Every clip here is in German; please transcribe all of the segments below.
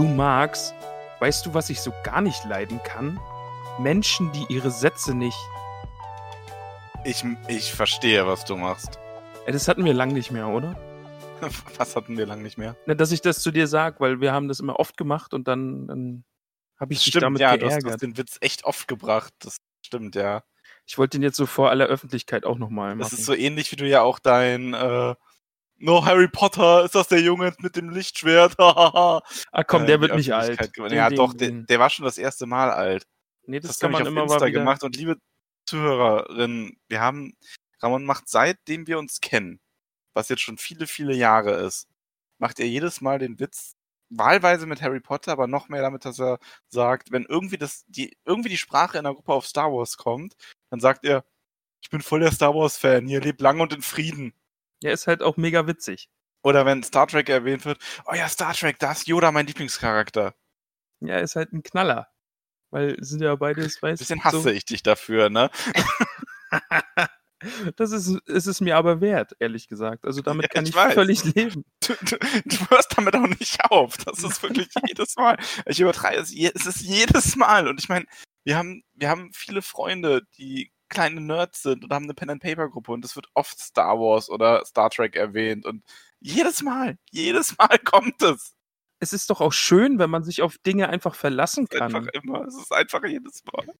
Du Max, weißt du, was ich so gar nicht leiden kann? Menschen, die ihre Sätze nicht. Ich, ich verstehe, was du machst. Das hatten wir lang nicht mehr, oder? Was hatten wir lang nicht mehr? Na, dass ich das zu dir sag, weil wir haben das immer oft gemacht und dann, dann habe ich Das dich stimmt, damit ja, du hast, du geärgert. hast den Witz echt oft gebracht. Das stimmt, ja. Ich wollte den jetzt so vor aller Öffentlichkeit auch nochmal machen. Das ist so ähnlich, wie du ja auch dein äh, No Harry Potter, ist das der Junge mit dem Lichtschwert? ah komm, äh, der in wird nicht alt. Den Ja, Ding- doch, der, den- der war schon das erste Mal alt. Nee, Das, das, kann man nämlich immer auf mal Insta wieder. gemacht. Und liebe Zuhörerinnen, wir haben, Ramon macht seitdem wir uns kennen, was jetzt schon viele, viele Jahre ist, macht er jedes Mal den Witz, wahlweise mit Harry Potter, aber noch mehr damit, dass er sagt, wenn irgendwie das, die, irgendwie die Sprache in der Gruppe auf Star Wars kommt, dann sagt er, ich bin voll der Star Wars Fan, hier lebt lang und in Frieden. Ja, ist halt auch mega witzig. Oder wenn Star Trek erwähnt wird, oh ja, Star Trek, da ist Yoda mein Lieblingscharakter. Ja, ist halt ein Knaller. Weil sind ja beides, weißt Bisschen hasse so, ich dich dafür, ne? Das ist, ist es mir aber wert, ehrlich gesagt. Also damit Ja, kann ich ich, weiß. völlig leben. Du, du, du hörst damit auch nicht auf. Das ist wirklich jedes Mal. Ich übertreibe es. Es ist jedes Mal. Und ich meine, wir haben, wir haben viele Freunde, die kleine Nerds sind und haben eine Pen-and-Paper-Gruppe und es wird oft Star Wars oder Star Trek erwähnt und jedes Mal, jedes Mal kommt es. Es ist doch auch schön, wenn man sich auf Dinge einfach verlassen kann. Einfach immer. Es ist einfach jedes Mal.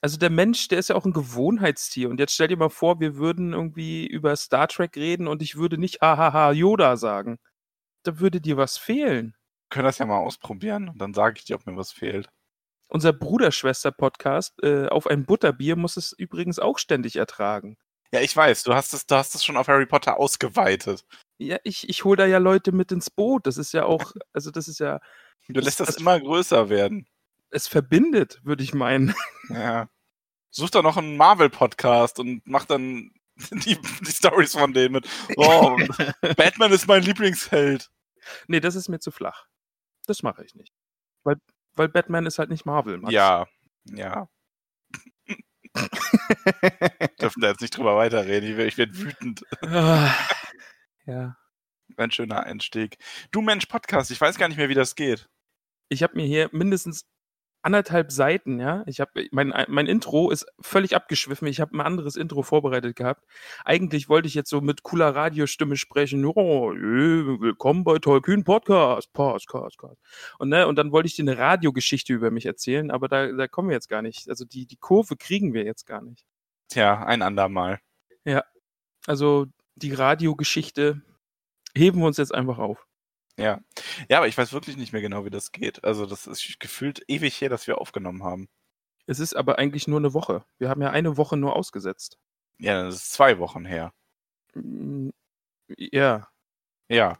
Also der Mensch, der ist ja auch ein Gewohnheitstier. Und jetzt stell dir mal vor, wir würden irgendwie über Star Trek reden und ich würde nicht hahaha Yoda sagen. Da würde dir was fehlen. Wir können das ja mal ausprobieren und dann sage ich dir, ob mir was fehlt. Unser Bruder-Schwester-Podcast äh, auf ein Butterbier muss es übrigens auch ständig ertragen. Ja, ich weiß, du hast es, du hast es schon auf Harry Potter ausgeweitet. Ja, ich, ich hole da ja Leute mit ins Boot. Das ist ja auch, also das ist ja, Du lässt das das- immer größer werden. es verbindet, würde ich meinen. Ja. Such doch noch einen Marvel-Podcast und mach dann die, die Stories von denen mit. Oh, Batman ist mein Lieblingsheld. nee, das ist mir zu flach. Das mache ich nicht. Weil, weil Batman ist halt nicht Marvel. Max. Ja, ja. Dürfen da jetzt nicht drüber weiterreden. Ich, ich werde wütend. Ah, ja. Ein schöner Einstieg. Du Mensch, Podcast, ich weiß gar nicht mehr, wie das geht. ich habe mir hier mindestens anderthalb Seiten, ja. Ich habe mein, mein Intro ist völlig abgeschwiffen. Ich habe ein anderes Intro vorbereitet gehabt. Eigentlich wollte ich jetzt so mit cooler Radiostimme sprechen. Oh, willkommen bei Tollkühn Podcast, Podcast, Podcast. Und ne, und dann wollte ich dir eine Radiogeschichte über mich erzählen, aber da, da kommen wir jetzt gar nicht. Also die die Kurve kriegen wir jetzt gar nicht. Tja, ein andermal. Also die Radiogeschichte heben wir uns jetzt einfach auf. Ja. Ja, aber ich weiß wirklich nicht mehr genau, wie das geht. Also, das ist gefühlt ewig her, dass wir aufgenommen haben. Es ist aber eigentlich nur eine Woche. Wir haben ja eine Woche nur ausgesetzt. Ja, das ist zwei Wochen her. Mm, Ja. Ja.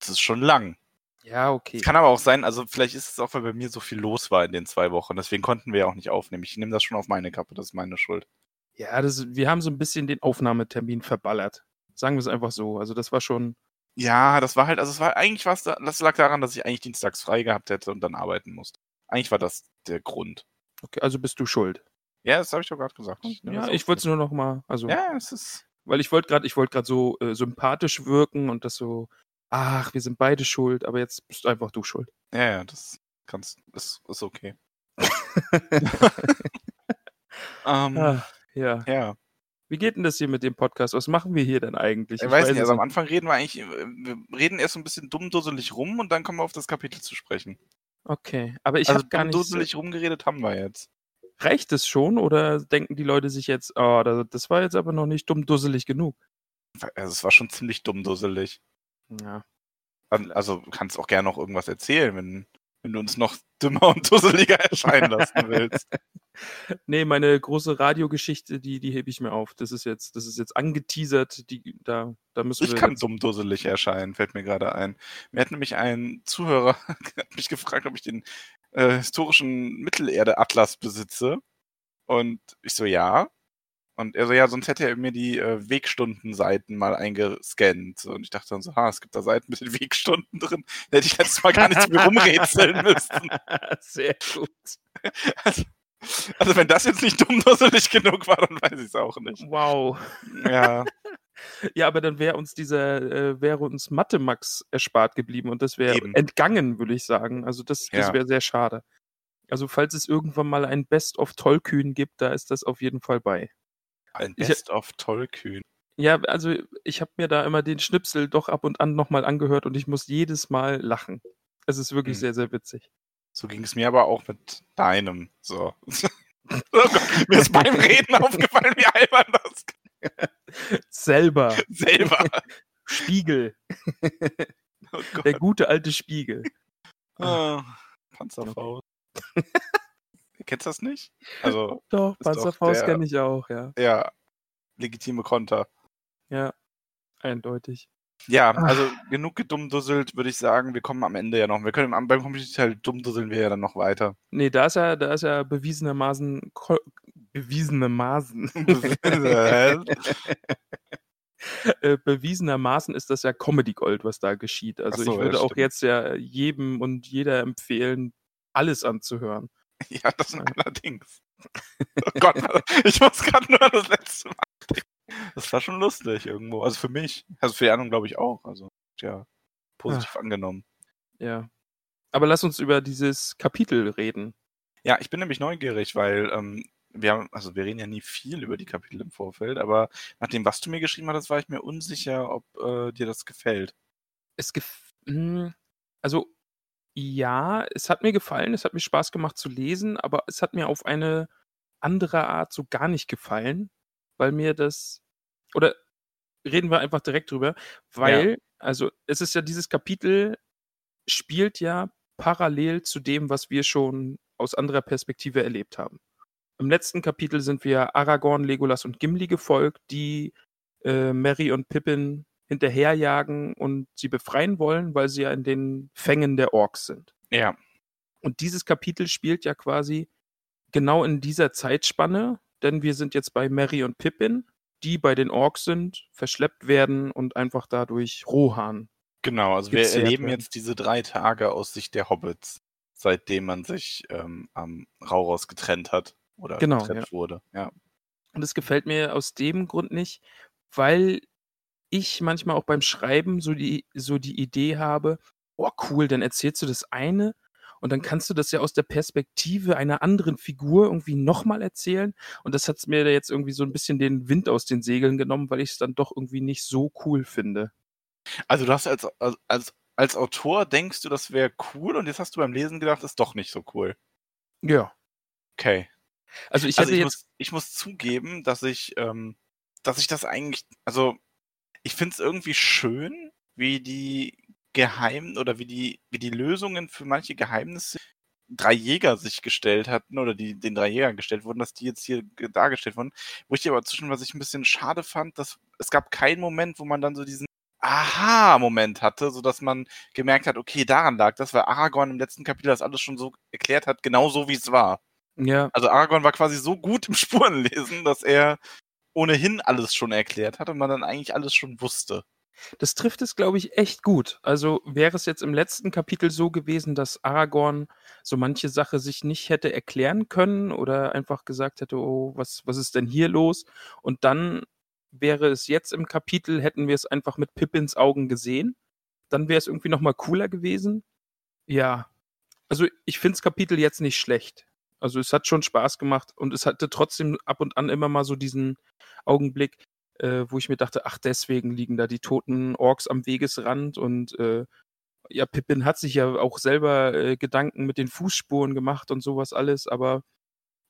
Das ist schon lang. Ja, okay. Es kann aber auch sein, also vielleicht ist es auch, weil bei mir so viel los war in den zwei Wochen. Deswegen konnten wir ja auch nicht aufnehmen. Ich nehme das schon auf meine Kappe, das ist meine Schuld. Ja, das, wir haben so ein bisschen den Aufnahmetermin verballert. Sagen wir es einfach so. Also das war schon. Ja, das war halt, also es war eigentlich was, da- das lag daran, dass ich eigentlich dienstags frei gehabt hätte und dann arbeiten musste. Eigentlich war das der Grund. Okay, also bist du schuld. Ja, das habe ich doch gerade gesagt. Ja, ich wollte es nur noch mal, also, Ja, es ist. weil ich wollte gerade, ich wollte gerade so äh, sympathisch wirken und das so, ach, wir sind beide schuld, aber jetzt bist einfach du schuld. Ja, ja, das kannst, ist, ist okay. ähm, Ah, ja. ja. Wie geht denn das hier mit dem Podcast? Was machen wir hier denn eigentlich? Ich, weiß nicht, es also am Anfang reden wir eigentlich, äh, wir reden erst so ein bisschen dummdusselig rum und dann kommen wir auf das Kapitel zu sprechen. Okay, aber ich also habe gar nicht. So, dummdusselig rumgeredet haben wir jetzt. reicht es schon oder denken die Leute sich jetzt, oh, das, das war jetzt aber noch nicht dumm dusselig genug? Also es war schon ziemlich dummdusselig. Ja. Also du kannst auch gerne noch irgendwas erzählen, wenn, wenn du uns noch dümmer und dusseliger erscheinen lassen willst. Nee, meine große Radiogeschichte, die, die hebe ich mir auf. Das ist jetzt, das ist jetzt angeteasert, die, da, da müssen Ich wir. kann jetzt- dumm dusselig erscheinen, fällt mir gerade ein. Mir hat nämlich ein Zuhörer hat mich gefragt, ob ich den äh, historischen Mittelerde-Atlas besitze. Und ich so, ja. Und er so, ja, sonst hätte er mir die äh, Wegstundenseiten mal eingescannt. Und ich dachte dann so, ha, es gibt da Seiten mit den Wegstunden drin. Da hätte ich letztes Mal gar nichts mehr rumrätseln müssen. Sehr gut. Also, also wenn das jetzt nicht dumm dusselig genug war, dann weiß ich es auch nicht. Wow. Ja, Ja, aber dann wäre uns dieser, äh, wäre uns Mathe-Max erspart geblieben und das wäre entgangen, würde ich sagen. Also das, das Ja. wäre sehr schade. Also falls es irgendwann mal ein Best of Tollkühn gibt, da ist das auf jeden Fall bei. Ein Best of Tollkühn. Ja, also ich habe mir da immer den Schnipsel doch ab und an nochmal angehört und ich muss jedes Mal lachen. Es ist wirklich Hm. sehr, sehr witzig. So ging es mir aber auch mit deinem. So. oh Gott, mir ist beim Reden aufgefallen, wie albern das Selber. selber. Spiegel. Oh. Der gute alte Spiegel. Ah, Panzerfaust. Kennst du das nicht? Also, Doch, Panzerfaust kenne ich auch, ja. ja, legitime Konter. Ja, eindeutig. Ja, Ah. also genug gedummdusselt, würde ich sagen. Wir kommen am Ende ja noch. Wir können beim Community-Teil dummdusseln wir ja dann noch weiter. Nee, da ist ja, da ist ja bewiesenermaßen, bewiesenermaßen, äh, bewiesenermaßen ist das ja Comedy Gold, was da geschieht. Also Ach so, ich ja, würde auch stimmt. jetzt ja jedem und jeder empfehlen, alles anzuhören. ja, das allerdings. Oh Gott, ich muss gerade nur das letzte Mal denken. Das war schon lustig irgendwo. Also für mich. Also für die anderen glaube ich auch. Also, ja, positiv angenommen. Ja. Aber lass uns über dieses Kapitel reden. Ja, ich bin nämlich neugierig, weil ähm, wir haben, also wir reden ja nie viel über die Kapitel im Vorfeld, aber nach dem, was du mir geschrieben hattest, war ich mir unsicher, ob äh, dir das gefällt. Es gef hm, also ja, es hat mir gefallen, es hat mir Spaß gemacht zu lesen, aber es hat mir auf eine andere Art so gar nicht gefallen, weil mir das oder reden wir einfach direkt drüber, weil also es ist ja dieses Kapitel spielt ja parallel zu dem, was wir schon aus anderer Perspektive erlebt haben. Im letzten Kapitel sind wir Aragorn, Legolas und Gimli gefolgt, die äh, Merry und Pippin hinterherjagen und sie befreien wollen, weil sie ja in den Fängen der Orks sind. Ja, Und dieses Kapitel spielt ja quasi genau in dieser Zeitspanne, denn wir sind jetzt bei Merry und Pippin, die bei den Orks sind, verschleppt werden und einfach dadurch Rohan. genau. Also wir erleben werden. jetzt diese drei Tage aus Sicht der Hobbits, seitdem man sich ähm, am Rauhaus getrennt hat oder Genau, getrennt wurde. Ja. Und es gefällt mir aus dem Grund nicht, weil ich manchmal auch beim Schreiben so die, so die Idee habe, oh cool, dann erzählst du das eine und dann kannst du das ja aus der Perspektive einer anderen Figur irgendwie nochmal erzählen. Und das hat mir da jetzt irgendwie so ein bisschen den Wind aus den Segeln genommen, weil ich es dann doch irgendwie nicht so cool finde. Also du hast als, als, als, Autor denkst du, das wäre cool und jetzt hast du beim Lesen gedacht, ist doch nicht so cool. Ja. Okay. Also ich also ich jetzt. muss, ich muss zugeben, dass ich, ähm, dass ich das eigentlich, also ich finde es irgendwie schön, wie die Geheim oder wie die, wie die Lösungen für manche Geheimnisse drei Jäger sich gestellt hatten oder die den drei Jägern gestellt wurden, dass die jetzt hier ge- dargestellt wurden. Wo ich aber zwischen, was ich ein bisschen schade fand, dass es gab keinen Moment, wo man dann so diesen Aha-Moment hatte, so dass man gemerkt hat, okay, daran lag das, weil Aragorn im letzten Kapitel das alles schon so erklärt hat, genau so wie es war. Ja, Also Aragorn war quasi so gut im Spurenlesen, dass er ohnehin alles schon erklärt hat und man dann eigentlich alles schon wusste. Das trifft es, glaube ich, echt gut. Also wäre es jetzt im letzten Kapitel so gewesen, dass Aragorn so manche Sache sich nicht hätte erklären können oder einfach gesagt hätte, oh, was, was ist denn hier los? Und dann wäre es jetzt im Kapitel, hätten wir es einfach mit Pippins Augen gesehen. Dann wäre es irgendwie nochmal cooler gewesen. Ja. Also ich finde das Kapitel jetzt nicht schlecht. Also es hat schon Spaß gemacht und es hatte trotzdem ab und an immer mal so diesen Augenblick, äh, wo ich mir dachte, ach, deswegen liegen da die toten Orks am Wegesrand und äh, ja, Pippin hat sich ja auch selber äh, Gedanken mit den Fußspuren gemacht und sowas alles, aber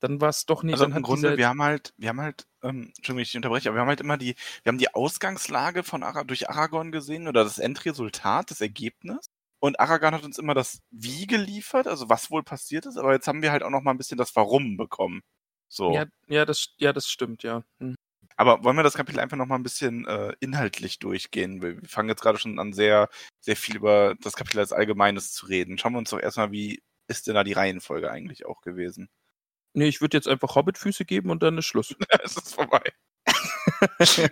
Dann war es doch nicht. Also im Grunde, wir haben halt, wir haben halt, ähm, Entschuldigung, ich unterbreche, aber wir haben halt immer die, wir haben die Ausgangslage von Ara durch Aragorn gesehen oder das Endresultat, das Ergebnis. Und Aragorn hat uns immer das Wie geliefert, also was wohl passiert ist, aber jetzt haben wir halt auch noch mal ein bisschen das Warum bekommen. So. ja, ja, das, ja, das stimmt, ja. Hm. Aber wollen wir das Kapitel einfach noch mal ein bisschen äh, inhaltlich durchgehen? Wir wir fangen jetzt gerade schon an, sehr, sehr viel über das Kapitel als Allgemeines zu reden. Schauen wir uns doch erstmal, wie ist denn da die Reihenfolge eigentlich auch gewesen? Nee, ich würde jetzt einfach Hobbitfüße geben und dann ist Schluss. es ist vorbei.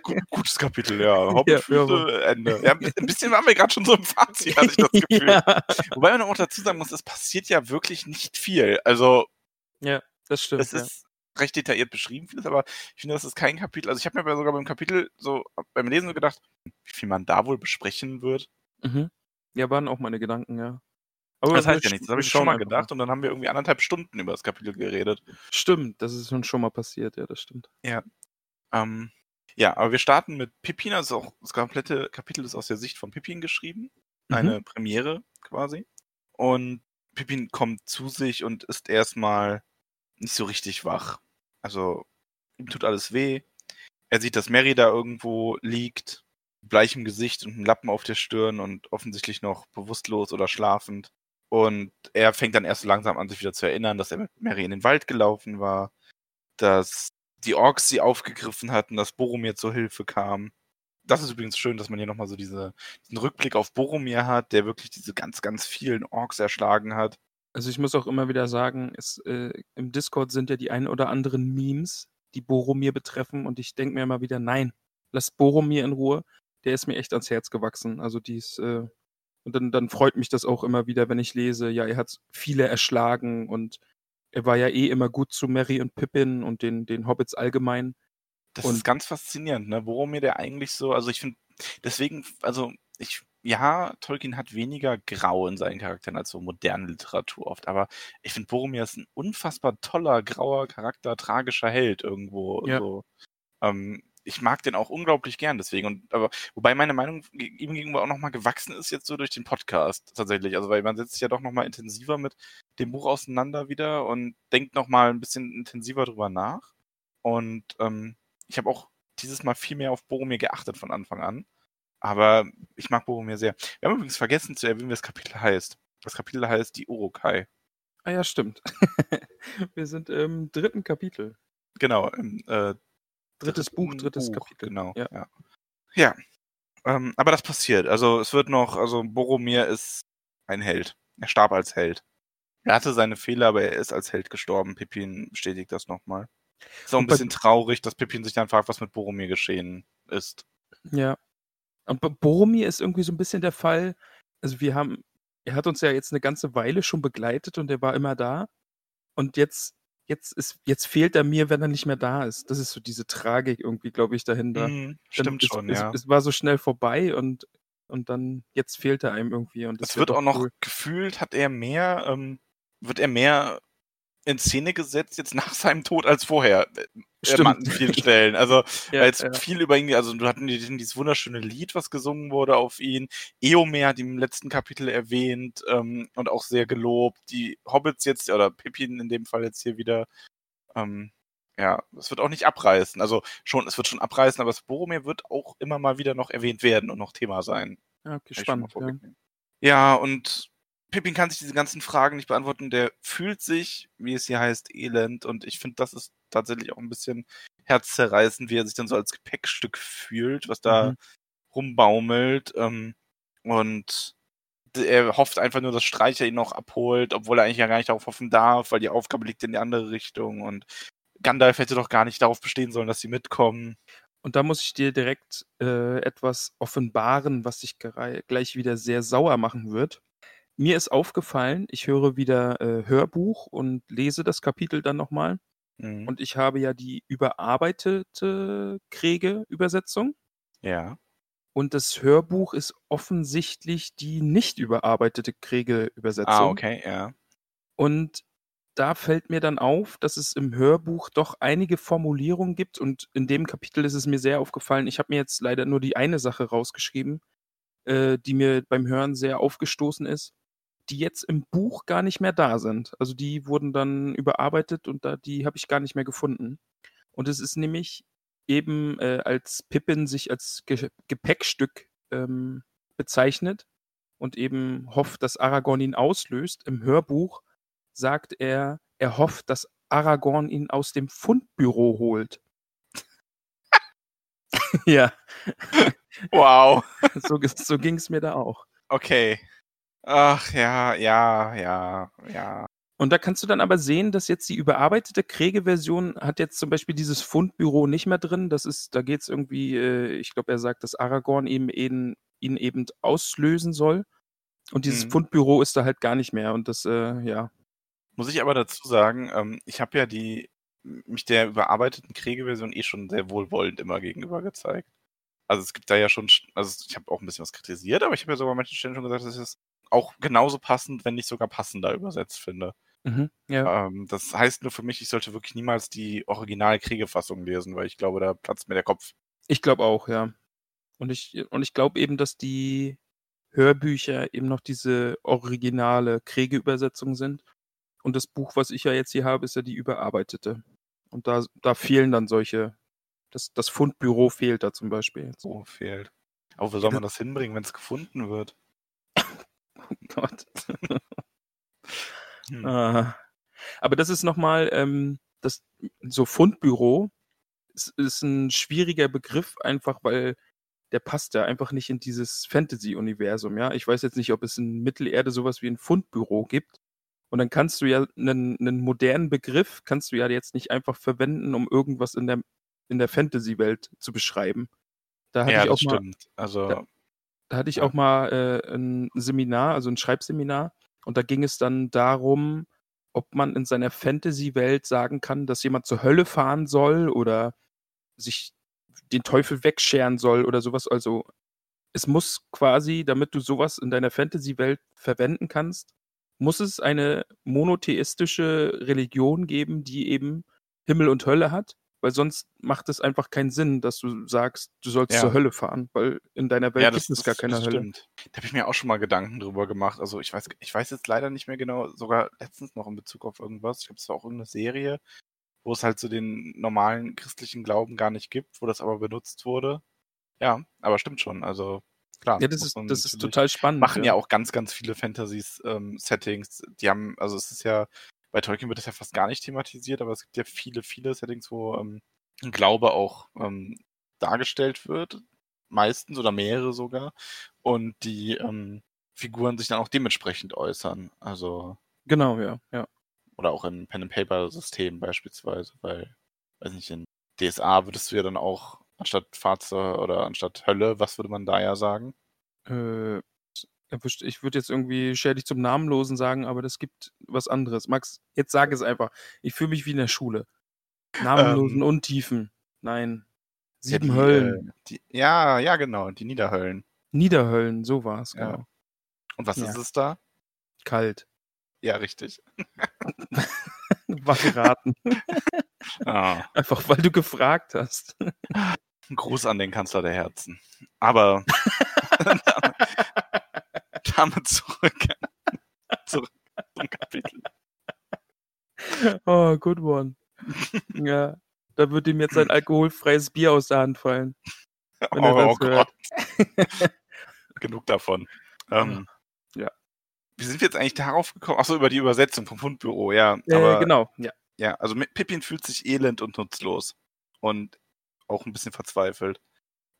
Gut, gutes Kapitel, ja. Hobbitfüße, Ende. Ja, ein bisschen waren wir gerade schon so im Fazit, hatte ich das Gefühl. ja, Wobei man auch dazu sagen muss, es passiert ja wirklich nicht viel. Also, das stimmt. es ja. ist recht detailliert beschrieben, vieles, aber ich finde, das ist kein Kapitel. Also, ich habe mir sogar beim Kapitel so beim Lesen so gedacht, wie viel man da wohl besprechen wird. Mhm. Ja, waren auch meine Gedanken, ja. Aber Das heißt ja nichts. Das habe ich schon mal gedacht und dann haben wir irgendwie anderthalb Stunden über das Kapitel geredet. Stimmt, das ist schon mal passiert, ja, das stimmt. Ähm, ja, aber wir starten mit Pippin, also auch das komplette Kapitel ist aus der Sicht von Pippin geschrieben. Mhm. Eine Premiere quasi. Und Pippin kommt zu sich und ist erstmal nicht so richtig wach. Also ihm tut alles weh. Er sieht, dass Mary da irgendwo liegt, bleichem Gesicht und einem Lappen auf der Stirn und offensichtlich noch bewusstlos oder schlafend. Und er fängt dann erst langsam an, sich wieder zu erinnern, dass er mit Mary in den Wald gelaufen war, dass die Orks sie aufgegriffen hatten, dass Boromir zur Hilfe kam. Das ist übrigens schön, dass man hier nochmal so diese, diesen Rückblick auf Boromir hat, der wirklich diese ganz, ganz vielen Orks erschlagen hat. Also ich muss auch immer wieder sagen, es, äh, im Discord sind ja die ein oder anderen Memes, die Boromir betreffen und ich denke mir immer wieder, nein, lass Boromir in Ruhe. Der ist mir echt ans Herz gewachsen. Also dies, äh, und dann, dann freut mich das auch immer wieder, wenn ich lese, ja, er hat viele erschlagen und er war ja eh immer gut zu Mary und Pippin und den, den Hobbits allgemein. Das Und- ist ganz faszinierend, ne? Boromir, der eigentlich so, also ich finde, deswegen, also ich, ja, Tolkien hat weniger Grau in seinen Charakteren als so moderne Literatur oft, aber ich finde, Boromir ist ein unfassbar toller, grauer Charakter, tragischer Held irgendwo. Ja. So. Ähm, ich mag den auch unglaublich gern deswegen. Und aber wobei meine Meinung ihm gegenüber auch nochmal gewachsen ist jetzt so durch den Podcast tatsächlich. Also weil man setzt sich ja doch nochmal intensiver mit dem Buch auseinander wieder und denkt nochmal ein bisschen intensiver drüber nach. Und ähm, ich habe auch dieses Mal viel mehr auf Boromir geachtet von Anfang an. Aber ich mag Boromir sehr. Wir haben übrigens vergessen zu erwähnen, wie das Kapitel heißt. Das Kapitel heißt die Urukai. Ah ja, stimmt. Wir sind im dritten Kapitel. Genau, im äh, Drittes Buch, drittes Kapitel. Genau, Ja. ja. Ja. Ähm, aber das passiert. Also es wird noch, also Boromir ist ein Held. Er starb als Held. Er hatte seine Fehler, aber er ist als Held gestorben. Pippin bestätigt das nochmal. Ist auch ein bisschen traurig, dass Pippin sich dann fragt, was mit Boromir geschehen ist. Ja. Und Boromir ist irgendwie so ein bisschen der Fall, also wir haben, er hat uns ja jetzt eine ganze Weile schon begleitet und er war immer da. Und jetzt, jetzt ist, jetzt fehlt er mir, wenn er nicht mehr da ist. Das ist so diese Tragik irgendwie, glaube ich, dahinter. Dann stimmt es, schon, es, ja. Es war so schnell vorbei und, und dann, jetzt fehlt er einem irgendwie. Und das Es wär wird auch noch cool. gefühlt, hat er mehr, ähm, wird er mehr in Szene gesetzt jetzt nach seinem Tod als vorher. äh, Stimmt. An vielen Stellen. Also Ja, als ja. viel über ihn, also du hatten die- dieses wunderschöne Lied, was gesungen wurde auf ihn. Eomer hat ihn im letzten Kapitel erwähnt ähm, und auch sehr gelobt. Die Hobbits jetzt, oder Pippin in dem Fall jetzt hier wieder. Ähm, ja, es wird auch nicht abreißen. Also schon, es wird schon abreißen, aber das Boromir wird auch immer mal wieder noch erwähnt werden und noch Thema sein. Ja, okay, spannend. Ja. Ja, und Pippin kann sich diese ganzen Fragen nicht beantworten. Der fühlt sich, wie es hier heißt, elend. Und ich finde, das ist tatsächlich auch ein bisschen herzzerreißend, wie er sich dann so als Gepäckstück fühlt, was da Mhm. rumbaumelt. Ähm, und er hofft einfach nur, dass Streicher ihn noch abholt, obwohl er eigentlich ja gar nicht darauf hoffen darf, weil die Aufgabe liegt in die andere Richtung. Und Gandalf hätte doch gar nicht darauf bestehen sollen, dass sie mitkommen. Und da muss ich dir direkt äh, etwas offenbaren, was dich gleich wieder sehr sauer machen wird. Mir ist aufgefallen, ich höre wieder äh, Hörbuch und lese das Kapitel dann nochmal. Mhm. Und ich habe ja die überarbeitete Kriege-Übersetzung. ja. Und das Hörbuch ist offensichtlich die nicht überarbeitete Kriege-Übersetzung. Ah, okay, ja. Und da fällt mir dann auf, dass es im Hörbuch doch einige Formulierungen gibt. Und in dem Kapitel ist es mir sehr aufgefallen. Ich habe mir jetzt leider nur die eine Sache rausgeschrieben, äh, die mir beim Hören sehr aufgestoßen ist. Die jetzt im Buch gar nicht mehr da sind. Also die wurden dann überarbeitet und da, die habe ich gar nicht mehr gefunden. Und es ist nämlich eben, äh, als Pippin sich als Ge Gepäckstück ähm, bezeichnet und eben hofft, dass Aragorn ihn auslöst. Im Hörbuch sagt er, er hofft, dass Aragorn ihn aus dem Fundbüro holt. ja. Wow. So, so ging es mir da auch. Okay. Ach ja, ja, ja, ja. Und da kannst du dann aber sehen, dass jetzt die überarbeitete Kriege-Version hat jetzt zum Beispiel dieses Fundbüro nicht mehr drin. Das ist, da geht es irgendwie, äh, ich glaube, er sagt, dass Aragorn eben ihn, ihn eben auslösen soll. Und dieses Mhm. Fundbüro ist da halt gar nicht mehr. Und das, äh, ja. Muss ich aber dazu sagen, ähm, ich habe ja die mich der überarbeiteten Kriegeversion eh schon sehr wohlwollend immer gegenüber gezeigt. Also es gibt da ja schon, sch- also ich habe auch ein bisschen was kritisiert, aber ich habe ja sogar an manchen Stellen schon gesagt, dass ich es auch genauso passend, wenn nicht sogar passender übersetzt finde. Mhm, ja. Ähm, das heißt nur für mich, ich sollte wirklich niemals die Original-Kriegefassung lesen, weil ich glaube, da platzt mir der Kopf. Ich glaube auch, ja. Und ich, und ich glaube eben, dass die Hörbücher eben noch diese originale Kriege-Übersetzung sind. Und das Buch, was ich ja jetzt hier habe, ist ja die überarbeitete. Und da, da fehlen dann solche, das, das Fundbüro fehlt da zum Beispiel jetzt. So fehlt. Aber wo soll man das hinbringen, wenn es gefunden wird? Oh Gott. Hm. Ah. Aber das ist nochmal, ähm, das, so Fundbüro ist, ist ein schwieriger Begriff, einfach weil der passt ja einfach nicht in dieses Fantasy-Universum, ja. Ich weiß jetzt nicht, ob es in Mittelerde sowas wie ein Fundbüro gibt. Und dann kannst du ja einen, einen modernen Begriff, kannst du ja jetzt nicht einfach verwenden, um irgendwas in der, in der Fantasy-Welt zu beschreiben. Da hatte ja, ich auch das mal, stimmt. Also, Ja. Da hatte ich auch mal äh, ein Seminar, also ein Schreibseminar, und da ging es dann darum, ob man in seiner Fantasy-Welt sagen kann, dass jemand zur Hölle fahren soll oder sich den Teufel wegscheren soll oder sowas. Also es muss quasi, damit du sowas in deiner Fantasy-Welt verwenden kannst, muss es eine monotheistische Religion geben, die eben Himmel und Hölle hat, weil sonst macht es einfach keinen Sinn, dass du sagst, du sollst Ja. zur Hölle fahren, weil in deiner Welt ja, gibt das, es das, gar keine das Hölle. Da habe ich mir auch schon mal Gedanken drüber gemacht. Also ich weiß, ich weiß jetzt leider nicht mehr genau, sogar letztens noch in Bezug auf irgendwas. Ich glaube, es war auch irgendeine Serie, wo es halt so den normalen christlichen Glauben gar nicht gibt, wo das aber benutzt wurde. Ja, aber stimmt schon. Also klar. Ja, das ist, das ist total spannend. machen ja auch ganz, ganz viele Fantasy-Settings. die haben, also es ist ja, bei Tolkien wird das ja fast gar nicht thematisiert, aber es gibt ja viele, viele Settings, wo ähm, ein Glaube auch ähm, dargestellt wird, meistens oder mehrere sogar, und die ähm, Figuren sich dann auch dementsprechend äußern. Also, Genau, ja, ja. oder auch im Pen-and-Paper-System beispielsweise, weil, weiß nicht, in DSA würdest du ja dann auch anstatt Fahrzeug oder anstatt Hölle, was würde man da ja sagen? Äh, erwischt- ich würde jetzt irgendwie scher dich zum Namenlosen sagen, aber das gibt was anderes. Max, jetzt sag es einfach. Ich fühle mich wie in der Schule. Namenlosen Ähm, Untiefen. Nein. Ja, Sieben die, Höllen. Äh, die, ja, ja, genau, die Niederhöllen. Niederhöllen, so war es, Ja. genau. Und was Ja. ist es da? Kalt. Ja, richtig. War geraten. Ah, Einfach weil du gefragt hast. ein Gruß an den Kanzler der Herzen. Aber damit zurück, zurück zum Kapitel. Oh, good one. ja. Da wird ihm jetzt ein alkoholfreies Bier aus der Hand fallen. Oh, hört. Gott. Genug davon. Ähm, Ja. Wie sind wir jetzt eigentlich darauf gekommen? Achso, über die Übersetzung vom Fundbüro, ja. Äh, aber genau, ja. Ja, also Pippin fühlt sich elend und nutzlos. Und auch ein bisschen verzweifelt.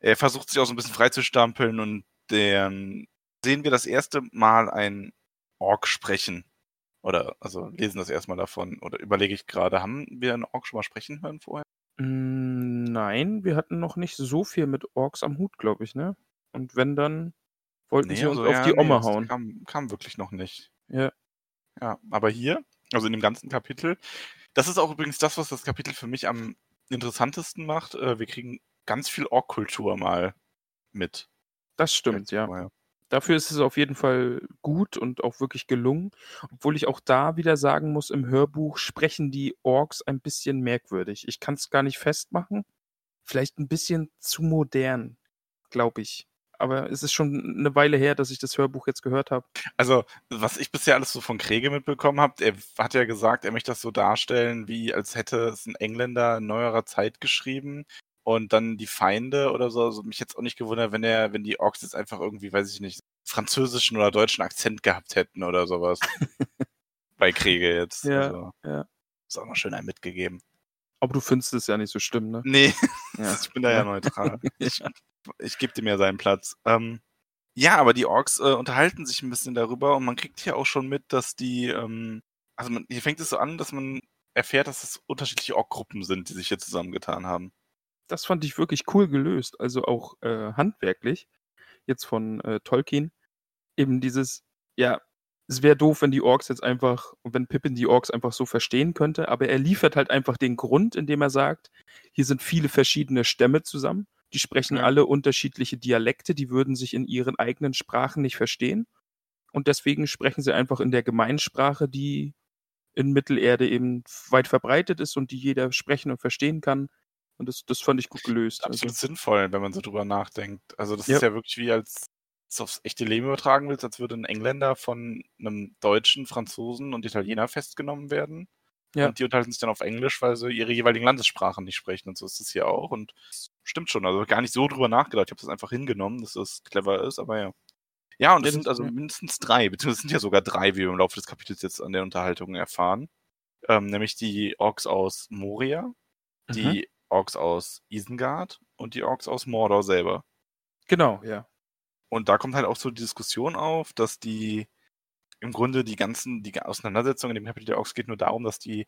Er versucht sich auch so ein bisschen freizustampeln und dann sehen wir das erste Mal ein Ork sprechen. Oder, also lesen das erstmal davon. Oder überlege ich gerade, haben wir einen Ork schon mal sprechen hören vorher? Mm, Nein, wir hatten noch nicht so viel mit Orks am Hut, glaube ich, ne? Und wenn, dann wollten sie uns also, auf ja, die Omme das hauen. Kam, kam wirklich noch nicht. Ja. Ja, aber hier, also in dem ganzen Kapitel, das ist auch übrigens das, was das Kapitel für mich am interessantesten macht. Äh, Wir kriegen ganz viel Ork-Kultur mal mit. Das stimmt, ja. Vorher. Dafür ist es auf jeden Fall gut und auch wirklich gelungen. Obwohl ich auch da wieder sagen muss, im Hörbuch sprechen die Orks ein bisschen merkwürdig. Ich kann es gar nicht festmachen. Vielleicht ein bisschen zu modern, glaube ich. aber es ist schon eine Weile her, dass ich das Hörbuch jetzt gehört habe. Also, was ich bisher alles so von Kriege mitbekommen habe, er hat ja gesagt, er möchte das so darstellen, wie als hätte es ein Engländer in neuerer Zeit geschrieben und dann die Feinde oder so. Also mich jetzt auch nicht gewundert, wenn er, wenn die Orks jetzt einfach irgendwie, weiß ich nicht, französischen oder deutschen Akzent gehabt hätten oder sowas. Bei Kriege jetzt. Ja, also, ja. ist auch noch schön ein mitgegeben. Aber du findest es ja nicht so schlimm, ne? Nee, Ja. ich bin da ja neutral. Ich, ich gebe dem ja seinen Platz. Ähm, ja, aber die Orks äh, unterhalten sich ein bisschen darüber und man kriegt hier auch schon mit, dass die, ähm, also man, hier fängt es so an, dass man erfährt, dass es unterschiedliche Ork-Gruppen sind, die sich hier zusammengetan haben. Das fand ich wirklich cool gelöst. Also auch äh, handwerklich. Jetzt von äh, Tolkien. Eben dieses, ja, es wäre doof, wenn die Orks jetzt einfach, wenn Pippin die Orks einfach so verstehen könnte, aber er liefert halt einfach den Grund, indem er sagt, hier sind viele verschiedene Stämme zusammen, die sprechen Ja. alle unterschiedliche Dialekte, die würden sich in ihren eigenen Sprachen nicht verstehen. Und deswegen sprechen sie einfach in der Gemeinsprache, die in Mittelerde eben weit verbreitet ist und die jeder sprechen und verstehen kann. Und das, das fand ich gut gelöst. Also, Absolut sinnvoll, wenn man so drüber nachdenkt. Also das Ja. ist ja wirklich wie als es aufs echte Leben übertragen willst, als würde ein Engländer von einem Deutschen, Franzosen und Italiener festgenommen werden. Ja. Und die unterhalten sich dann auf Englisch, weil sie ihre jeweiligen Landessprachen nicht sprechen. Und so ist es hier auch. Und stimmt schon. Also gar nicht so drüber nachgedacht. Ich habe das einfach hingenommen, dass das clever ist, aber ja. Ja, und es sind also ja. mindestens drei, beziehungsweise es sind ja sogar drei, wie wir im Laufe des Kapitels jetzt an der Unterhaltung erfahren. Ähm, nämlich die Orks aus Moria, Mhm. Orks aus Isengard und die Orks aus Mordor selber. Genau, ja. Und da kommt halt auch so die Diskussion auf, dass die im Grunde die ganzen, die Auseinandersetzung in dem Kapitel der Orks geht nur darum, dass die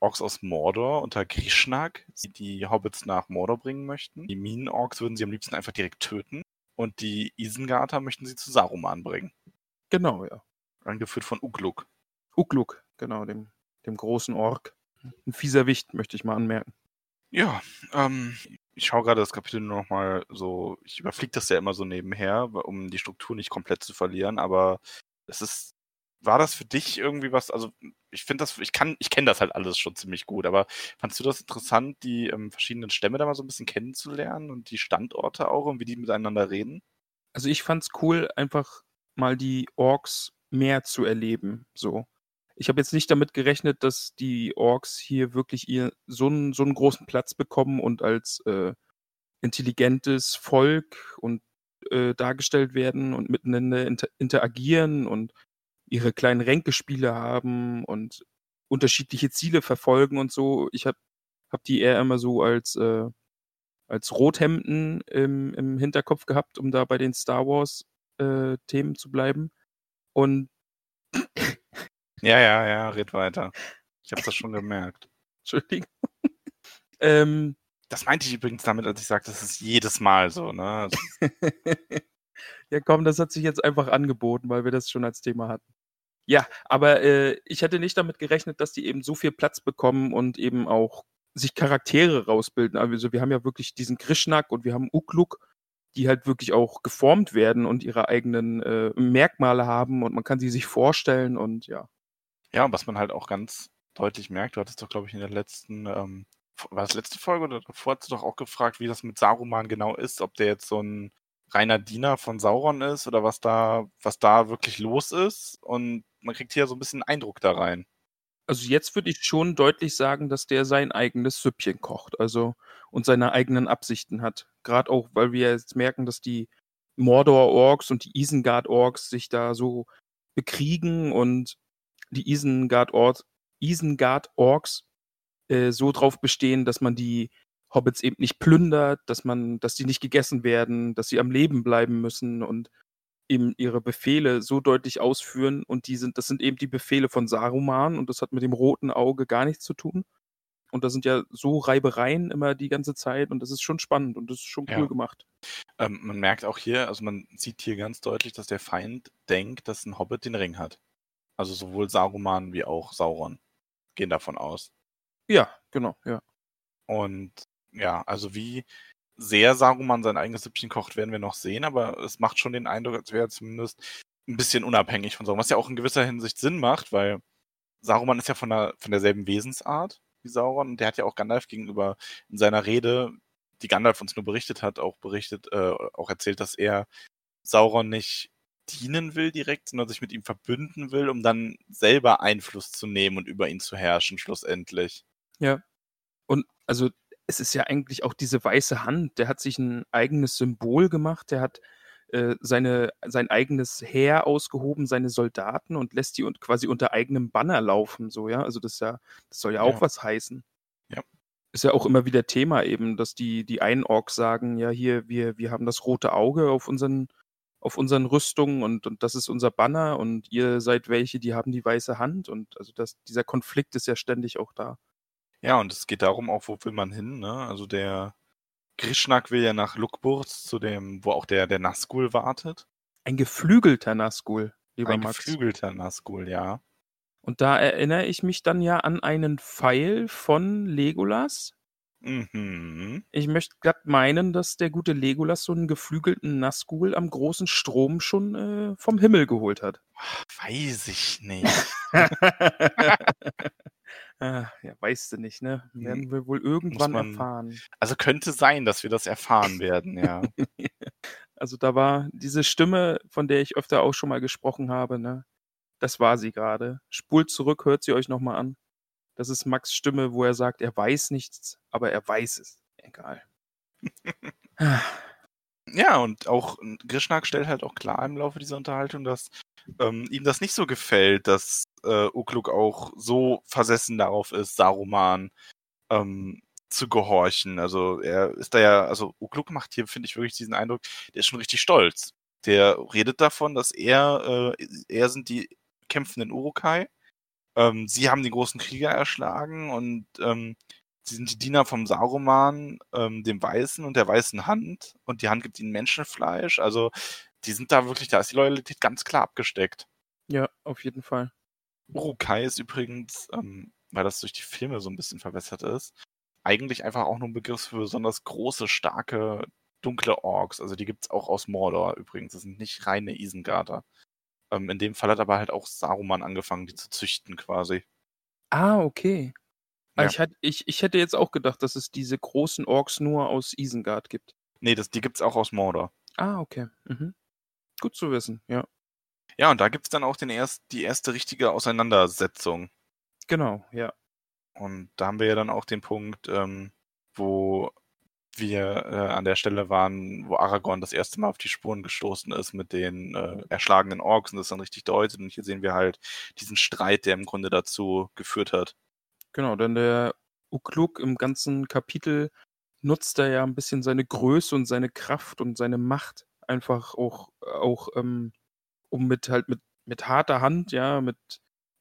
Orks aus Mordor unter Grishnak die, die Hobbits nach Mordor bringen möchten. Die Minen-Orks würden sie am liebsten einfach direkt töten. Und die Isengarter möchten sie zu Saruman bringen. Genau, ja. Angeführt von Ugluk. Ugluk, genau, dem, dem großen Ork. Ein fieser Wicht, möchte ich mal anmerken. Ja, ähm, ich schaue gerade das Kapitel nur noch mal so, ich überfliege das ja immer so nebenher, um die Struktur nicht komplett zu verlieren, aber es ist, war das für dich irgendwie was, also ich finde das, ich kann, ich kenne das halt alles schon ziemlich gut, aber fandst du das interessant, die ähm, verschiedenen Stämme da mal so ein bisschen kennenzulernen und die Standorte auch und wie die miteinander reden? Also ich fand's cool, einfach mal die Orks mehr zu erleben. So. Ich habe jetzt nicht damit gerechnet, dass die Orks hier wirklich ihr so einen, so einen großen Platz bekommen und als äh, intelligentes Volk und äh, dargestellt werden und miteinander inter interagieren und ihre kleinen Ränkespiele haben und unterschiedliche Ziele verfolgen und so. Ich habe hab die eher immer so als, äh, als Rothemden im, im Hinterkopf gehabt, um da bei den Star Wars äh, Themen zu bleiben. Und Ja, ja, ja, red weiter. Ich habe das schon gemerkt. Entschuldigung. ähm, Das meinte ich übrigens damit, als ich sagte, das ist jedes Mal so, ne? Also, ja, komm, das hat sich jetzt einfach angeboten, weil wir das schon als Thema hatten. Ja, aber äh, ich hätte nicht damit gerechnet, dass die eben so viel Platz bekommen und eben auch sich Charaktere rausbilden. Also wir haben ja wirklich diesen Krishnak und wir haben Ukluk, die halt wirklich auch geformt werden und ihre eigenen äh, Merkmale haben und man kann sie sich vorstellen und ja. Ja, und was man halt auch ganz deutlich merkt, du hattest doch, glaube ich, in der letzten, ähm, war das letzte Folge oder davor hast du doch auch gefragt, wie das mit Saruman genau ist, ob der jetzt so ein reiner Diener von Sauron ist oder was da, was da wirklich los ist. Und man kriegt hier so ein bisschen Eindruck da rein. Also jetzt würde ich schon deutlich sagen, dass der sein eigenes Süppchen kocht, also und seine eigenen Absichten hat. Gerade auch, weil wir jetzt merken, dass die Mordor-Orks und die Isengard-Orks sich da so bekriegen und die Isengard-Orks Isengard äh, so drauf bestehen, dass man die Hobbits eben nicht plündert, dass man, dass die nicht gegessen werden, dass sie am Leben bleiben müssen und eben ihre Befehle so deutlich ausführen und die sind, das sind eben die Befehle von Saruman und das hat mit dem roten Auge gar nichts zu tun. Und da sind ja so Reibereien immer die ganze Zeit und das ist schon spannend und das ist schon cool Ja. gemacht. Ähm, man merkt auch hier, also man sieht hier ganz deutlich, dass der Feind denkt, dass ein Hobbit den Ring hat. Also sowohl Saruman wie auch Sauron gehen davon aus. Ja, genau, ja. Und ja, also wie sehr Saruman sein eigenes Süppchen kocht, werden wir noch sehen, aber es macht schon den Eindruck, als wäre er zumindest ein bisschen unabhängig von Sauron, was ja auch in gewisser Hinsicht Sinn macht, weil Saruman ist ja von, der, von derselben Wesensart wie Sauron und der hat ja auch Gandalf gegenüber in seiner Rede die Gandalf uns nur berichtet hat, auch berichtet, äh, auch erzählt, dass er Sauron nicht dienen will direkt, sondern sich mit ihm verbünden will, um dann selber Einfluss zu nehmen und über ihn zu herrschen, schlussendlich. Ja. Und also es ist ja eigentlich auch diese weiße Hand, der hat sich ein eigenes Symbol gemacht, der hat äh, seine, sein eigenes Heer ausgehoben, seine Soldaten und lässt die und quasi unter eigenem Banner laufen, so, ja. Also das ja, das soll ja auch Ja. was heißen. Ja. Ist ja auch immer wieder Thema eben, dass die, die einen Orks sagen, ja, hier, wir, wir haben das rote Auge auf unseren, auf unseren Rüstungen und, und das ist unser Banner und ihr seid welche, die haben die weiße Hand und also das, dieser Konflikt ist ja ständig auch da. Ja, und es geht darum auch, wo will man hin, ne? Also der Grishnak will ja nach Lukburz, zu dem, wo auch der, der Nazgul wartet. Ein geflügelter Nazgul, lieber Ein Max. geflügelter Nazgul, ja. Und da erinnere ich mich dann ja an einen Pfeil von Legolas. Mhm. Ich möchte glatt meinen, dass der gute Legolas so einen geflügelten Nazgul am großen Strom schon äh, vom Himmel geholt hat. Weiß ich nicht. ah, ja, weißt du nicht, ne? Hm. Werden wir wohl irgendwann man- erfahren. Also könnte sein, dass wir das erfahren werden, ja. Also da war diese Stimme, von der ich öfter auch schon mal gesprochen habe, ne? Das war sie gerade. Spult zurück, hört sie euch nochmal an. Das ist Max Stimme, wo er sagt, er weiß nichts, aber er weiß es. Egal. Ja, und auch Grishnak stellt halt auch klar im Laufe dieser Unterhaltung, dass ähm, ihm das nicht so gefällt, dass äh, Ukluk auch so versessen darauf ist, Saruman ähm, zu gehorchen. Also er ist da ja, also Ukluk macht hier, finde ich, wirklich diesen Eindruck, der ist schon richtig stolz. Der redet davon, dass er, äh, er sind die kämpfenden Urukai. Ähm, sie haben den großen Krieger erschlagen und ähm, sie sind die Diener vom Saruman, ähm, dem Weißen und der weißen Hand. Und die Hand gibt ihnen Menschenfleisch. Also die sind da wirklich, da ist die Loyalität ganz klar abgesteckt. ja, auf jeden Fall. Urukai ist übrigens, ähm, weil das durch die Filme so ein bisschen verbessert ist, eigentlich einfach auch nur ein Begriff für besonders große, starke, dunkle Orks. Also die gibt's auch aus Mordor übrigens. Das sind nicht reine Isengarder. Ähm, in dem Fall hat aber halt auch Saruman angefangen, die zu züchten quasi. Ah, okay. Ah, Ja. Ich, hat, ich, ich hätte jetzt auch gedacht, dass es diese großen Orks nur aus Isengard gibt. Nee, das, die gibt's auch aus Mordor. Ah, okay. Mhm. Gut zu wissen, ja. Ja, und da gibt's dann auch den erst, die erste richtige Auseinandersetzung. Genau, ja. Und da haben wir ja dann auch den Punkt, ähm, wo wir äh, an der Stelle waren, wo Aragorn das erste Mal auf die Spuren gestoßen ist mit den äh, erschlagenen Orks und das dann richtig deutet. Und hier sehen wir halt diesen Streit, der im Grunde dazu geführt hat. Genau, denn der Ukluk im ganzen Kapitel nutzt er ja ein bisschen seine Größe und seine Kraft und seine Macht einfach auch, auch ähm, um mit halt mit, mit harter Hand, ja, mit,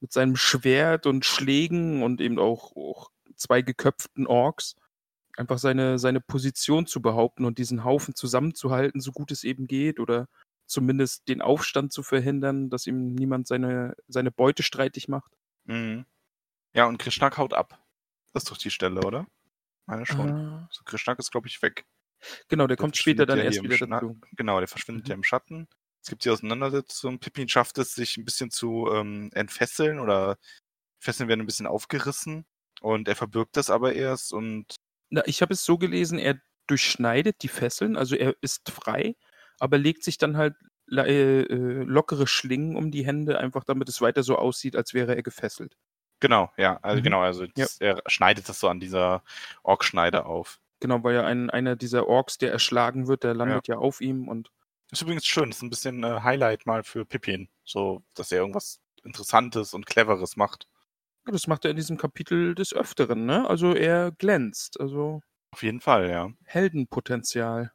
mit seinem Schwert und Schlägen und eben auch, auch zwei geköpften Orks einfach seine, seine Position zu behaupten und diesen Haufen zusammenzuhalten, so gut es eben geht, oder zumindest den Aufstand zu verhindern, dass ihm niemand seine, seine Beute streitig macht. Mhm. Ja, und Krishnak haut ab. Das ist doch die Stelle, oder? Meine schon. Ah, So, Krishnak ist, glaube ich, weg. genau, der, kommt später dann ja erst wieder dazu. Genau, der verschwindet Mhm. ja im Schatten. Es gibt die Auseinandersetzung. Pippin schafft es, sich ein bisschen zu ähm, entfesseln oder Fesseln werden ein bisschen aufgerissen. Und er verbirgt das aber erst und Na, ich habe es so gelesen, er durchschneidet die Fesseln, also er ist frei, aber legt sich dann halt äh, lockere Schlingen um die Hände, einfach damit es weiter so aussieht, als wäre er gefesselt. Genau, ja, also Mhm. genau, also das, er schneidet das so an dieser Orkschneide auf. Genau, weil ja ein, einer dieser Orks, der erschlagen wird, der landet ja, auf ihm und Ist übrigens schön, ist ein bisschen äh, Highlight mal für Pippin, so, dass er irgendwas Interessantes und Cleveres macht. Ja, das macht er in diesem Kapitel des Öfteren, ne? Also er glänzt, also Auf jeden Fall, ja. Heldenpotenzial.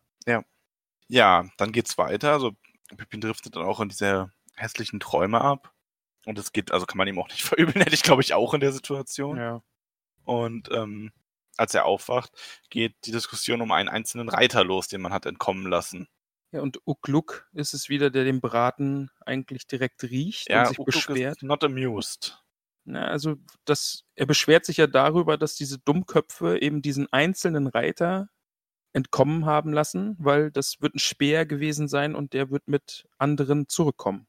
Ja, dann geht's weiter, also Pippin driftet dann auch in diese hässlichen Träume ab. Und es geht, also kann man ihm auch nicht verübeln, hätte ich glaube ich auch in der Situation. Ja. Und ähm, als er aufwacht, geht die Diskussion um einen einzelnen Reiter los, den man hat entkommen lassen. Ja, und Ukluk ist es wieder, der den Braten eigentlich direkt riecht Ja, und sich Ukluk beschwert. ist not amused. Na, also das, er beschwert sich ja darüber, dass diese Dummköpfe eben diesen einzelnen Reiter entkommen haben lassen, weil das wird ein Speer gewesen sein und der wird mit anderen zurückkommen.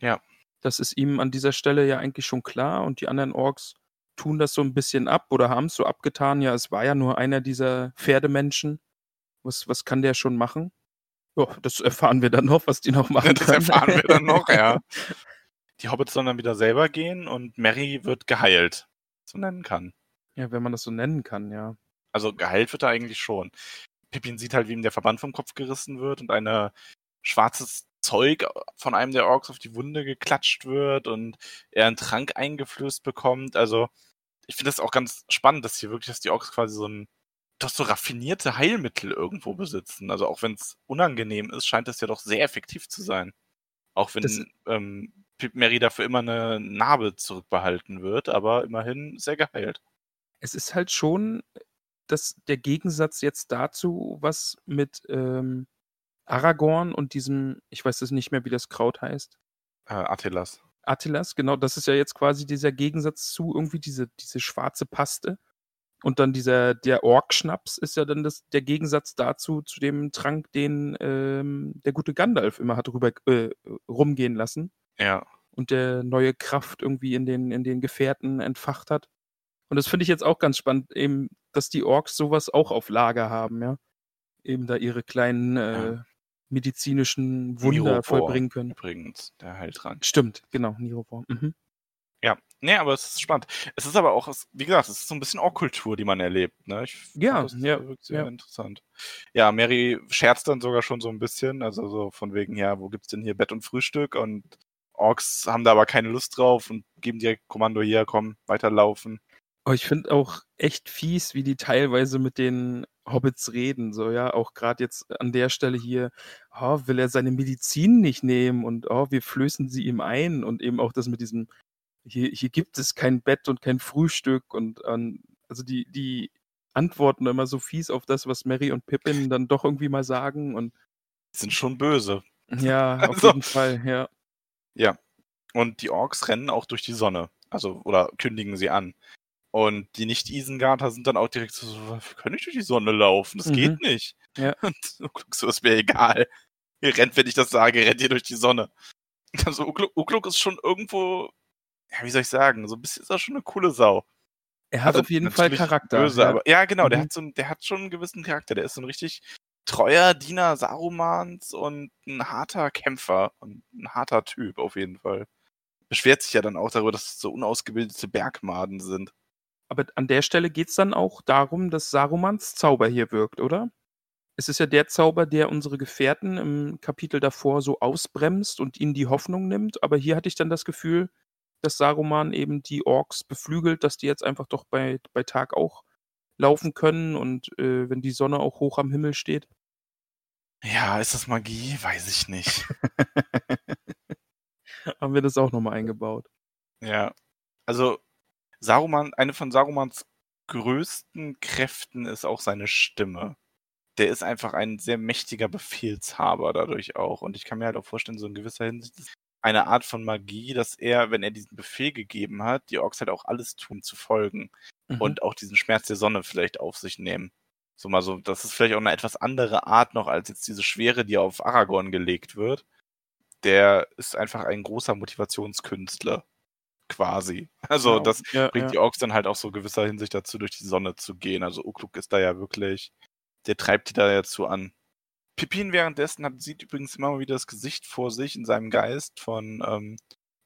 Ja. Das ist ihm an dieser Stelle ja eigentlich schon klar und die anderen Orks tun das so ein bisschen ab oder haben es so abgetan. Ja, es war ja nur einer dieser Pferdemenschen. Was, was kann der schon machen? Ja, das erfahren wir dann noch, was die noch machen Das erfahren wir dann noch, ja. Die Hobbits sollen dann wieder selber gehen und Mary wird geheilt, so nennen kann. Ja, wenn man das so nennen kann, ja. Also geheilt wird er eigentlich schon. Pippin sieht halt, wie ihm der Verband vom Kopf gerissen wird und eine schwarzes Zeug von einem der Orks auf die Wunde geklatscht wird und er einen Trank eingeflößt bekommt. Also ich finde das auch ganz spannend, dass hier wirklich, dass die Orks quasi so ein doch so raffinierte Heilmittel irgendwo besitzen. Also auch wenn es unangenehm ist, scheint es ja doch sehr effektiv zu sein. Auch wenn Das- ähm, Mary dafür immer eine Narbe zurückbehalten wird, aber immerhin sehr geheilt. Es ist halt schon das, der Gegensatz jetzt dazu, was mit ähm, Aragorn und diesem, ich weiß das nicht mehr, wie das Kraut heißt, Äh, Attilas. Attilas, genau, das ist ja jetzt quasi dieser Gegensatz zu irgendwie diese, diese schwarze Paste. Und dann dieser, der Orkschnaps ist ja dann das, der Gegensatz dazu, zu dem Trank, den ähm, der gute Gandalf immer hat rüber, äh, rumgehen lassen Ja. und der neue Kraft irgendwie in den, in den Gefährten entfacht hat. Und das finde ich jetzt auch ganz spannend, eben, dass die Orks sowas auch auf Lager haben, ja. Eben da ihre kleinen äh, Ja. medizinischen Wunder Mirovor vollbringen können. Übrigens, der Heiltrank. Stimmt, genau, Nirovor. Mhm. Ja, nee, aber es ist spannend. Es ist aber auch, wie gesagt, es ist so ein bisschen Ork-Kultur, die man erlebt. Ne? Ich Ja, das ja, sehr ja. interessant. Ja, Mary scherzt dann sogar schon so ein bisschen, also so von wegen, ja, wo gibt's denn hier Bett und Frühstück? Und Orks haben da aber keine Lust drauf und geben direkt Kommando hier, komm, weiterlaufen. Aber ich finde auch echt fies, wie die teilweise mit den Hobbits reden. So, ja, auch gerade jetzt an der Stelle hier, oh, will er seine Medizin nicht nehmen und oh, wir flößen sie ihm ein und eben auch das mit diesem, hier, hier gibt es kein Bett und kein Frühstück und ähm, also die, die antworten immer so fies auf das, was Mary und Pippin dann doch irgendwie mal sagen und Die sind schon böse. ja, auf Also- jeden Fall, ja. Und die Orks rennen auch durch die Sonne. Also, oder kündigen sie an. Und die Nicht-Isengarter sind dann auch direkt so, so, können nicht durch die Sonne laufen, das Mhm. geht nicht. Ja. Und Ukluk so, ist mir egal. Ihr rennt, wenn ich das sage, rennt ihr durch die Sonne. Also Ukluk, Ukluk ist schon irgendwo, ja, wie soll ich sagen, so ein bisschen ist er schon eine coole Sau. Er hat Also auf jeden Fall Charakter. Böse, ja. aber ja, genau, der Mhm. hat so, der hat schon einen gewissen Charakter. Der ist so ein richtig treuer Diener Sarumans und ein harter Kämpfer und ein harter Typ auf jeden Fall. Beschwert sich ja dann auch darüber, dass es so unausgebildete Bergmaden sind. Aber an der Stelle geht es dann auch darum, dass Sarumans Zauber hier wirkt, oder? Es ist ja der Zauber, der unsere Gefährten im Kapitel davor so ausbremst und ihnen die Hoffnung nimmt. Aber hier hatte ich dann das Gefühl, dass Saruman eben die Orks beflügelt, dass die jetzt einfach doch bei, bei Tag auch laufen können und äh, wenn die Sonne auch hoch am Himmel steht. Ja, ist das Magie? Weiß ich nicht. Haben wir das auch nochmal eingebaut. ja. Also, Saruman, eine von Sarumans größten Kräften ist auch seine Stimme. Der ist einfach ein sehr mächtiger Befehlshaber dadurch auch. Und ich kann mir halt auch vorstellen, so in gewisser Hinsicht ist eine Art von Magie, dass er, wenn er diesen Befehl gegeben hat, die Orks halt auch alles tun zu folgen. Mhm. und auch diesen Schmerz der Sonne vielleicht auf sich nehmen. So mal so, das ist vielleicht auch eine etwas andere Art noch als jetzt diese Schwere, die auf Aragorn gelegt wird. Der ist einfach ein großer Motivationskünstler. Quasi. Also Genau. das ja, bringt ja. die Orks dann halt auch so gewisser Hinsicht dazu, durch die Sonne zu gehen. Also Ukluk ist da ja wirklich, der treibt die da ja zu an. Pippin währenddessen hat, sieht übrigens immer mal wieder das Gesicht vor sich in seinem Geist von, ähm,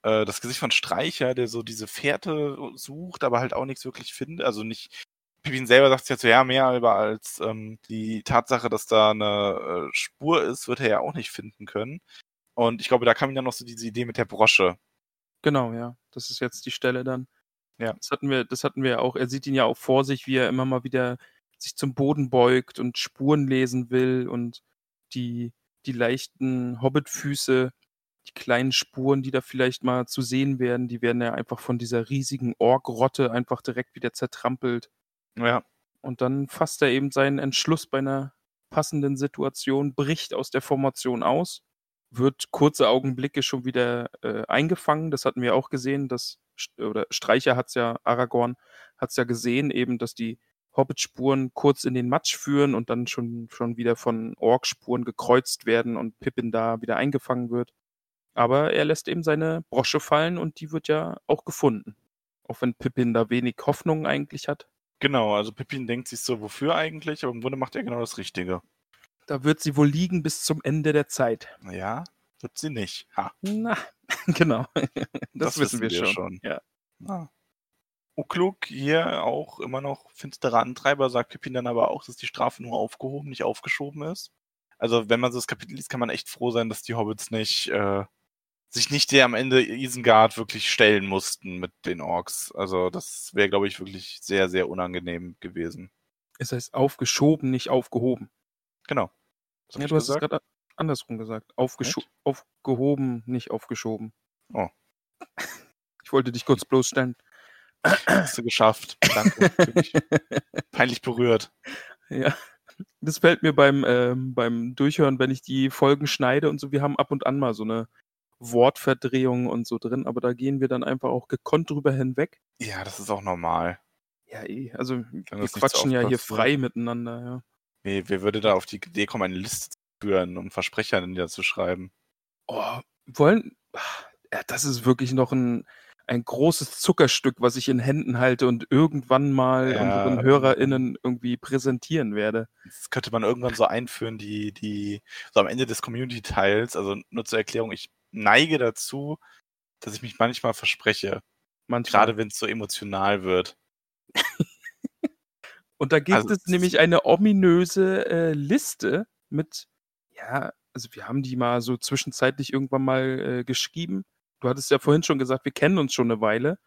äh, das Gesicht von Streicher, der so diese Fährte sucht, aber halt auch nichts wirklich findet. Also nicht, Pippin selber sagt ja so, ja, mehr über als ähm, die Tatsache, dass da eine äh, Spur ist, wird er ja auch nicht finden können. Und ich glaube, da kam ihm dann noch so diese Idee mit der Brosche. Genau, ja. Das ist jetzt die Stelle dann. Ja. Das hatten wir, das hatten wir auch. Er sieht ihn ja auch vor sich, wie er immer mal wieder sich zum Boden beugt und Spuren lesen will und die, die leichten Hobbitfüße, die kleinen Spuren, die da vielleicht mal zu sehen werden, die werden ja einfach von dieser riesigen Orgrotte einfach direkt wieder zertrampelt. Ja, Und dann fasst er eben seinen Entschluss bei einer passenden Situation, bricht aus der Formation aus, wird kurze Augenblicke schon wieder äh, eingefangen. Das hatten wir auch gesehen, dass, oder Streicher hat's ja, Aragorn hat's ja gesehen, eben, dass die Hobbit-Spuren kurz in den Matsch führen und dann schon, schon wieder von Ork-Spuren gekreuzt werden und Pippin da wieder eingefangen wird. Aber er lässt eben seine Brosche fallen und die wird ja auch gefunden. Auch wenn Pippin da wenig Hoffnung eigentlich hat. Genau. Also Pippin denkt sich so, wofür eigentlich? Aber im Grunde macht er genau das Richtige. Da wird sie wohl liegen bis zum Ende der Zeit. Ja, wird sie nicht. Ha. Na, genau. Das, wissen wir, schon. Ja. Ah. Ukluk hier auch immer noch finsterer Antreiber, sagt Pippin dann aber auch, dass die Strafe nur aufgehoben, nicht aufgeschoben ist. Also wenn man so das Kapitel liest, kann man echt froh sein, dass die Hobbits nicht äh, sich nicht der am Ende Isengard wirklich stellen mussten mit den Orks. Also das wäre, glaube ich, wirklich sehr, sehr unangenehm gewesen. Es heißt aufgeschoben, nicht aufgehoben. Genau. Was ja, du hast gesagt? es gerade andersrum gesagt. Aufgescho aufgehoben, nicht aufgeschoben. Oh. Ich wollte dich kurz bloßstellen. Hast du geschafft. Danke. Peinlich berührt. Ja. Das fällt mir beim, ähm, beim Durchhören, wenn ich die Folgen schneide und so. Wir haben ab und an mal so eine Wortverdrehung und so drin, aber da gehen wir dann einfach auch gekonnt drüber hinweg. Ja, das ist auch normal. Ja, eh. Also wir quatschen ja hier frei miteinander, ja. Nee, wer würde da auf die Idee kommen, eine Liste zu führen, um Versprecher niederzuschreiben? Oh, wollen. Das ist wirklich noch ein, ein großes Zuckerstück, was ich in Händen halte und irgendwann mal ja. unseren HörerInnen irgendwie präsentieren werde. Das könnte man irgendwann so einführen, die, die, so am Ende des Community-Teils, also nur zur Erklärung, ich neige dazu, dass ich mich manchmal verspreche. Manchmal. Gerade wenn es so emotional wird. Und da gibt also, es nämlich eine ominöse äh, Liste mit, ja, also wir haben die mal so zwischenzeitlich irgendwann mal äh, geschrieben. Du hattest ja vorhin schon gesagt, wir kennen uns schon eine Weile.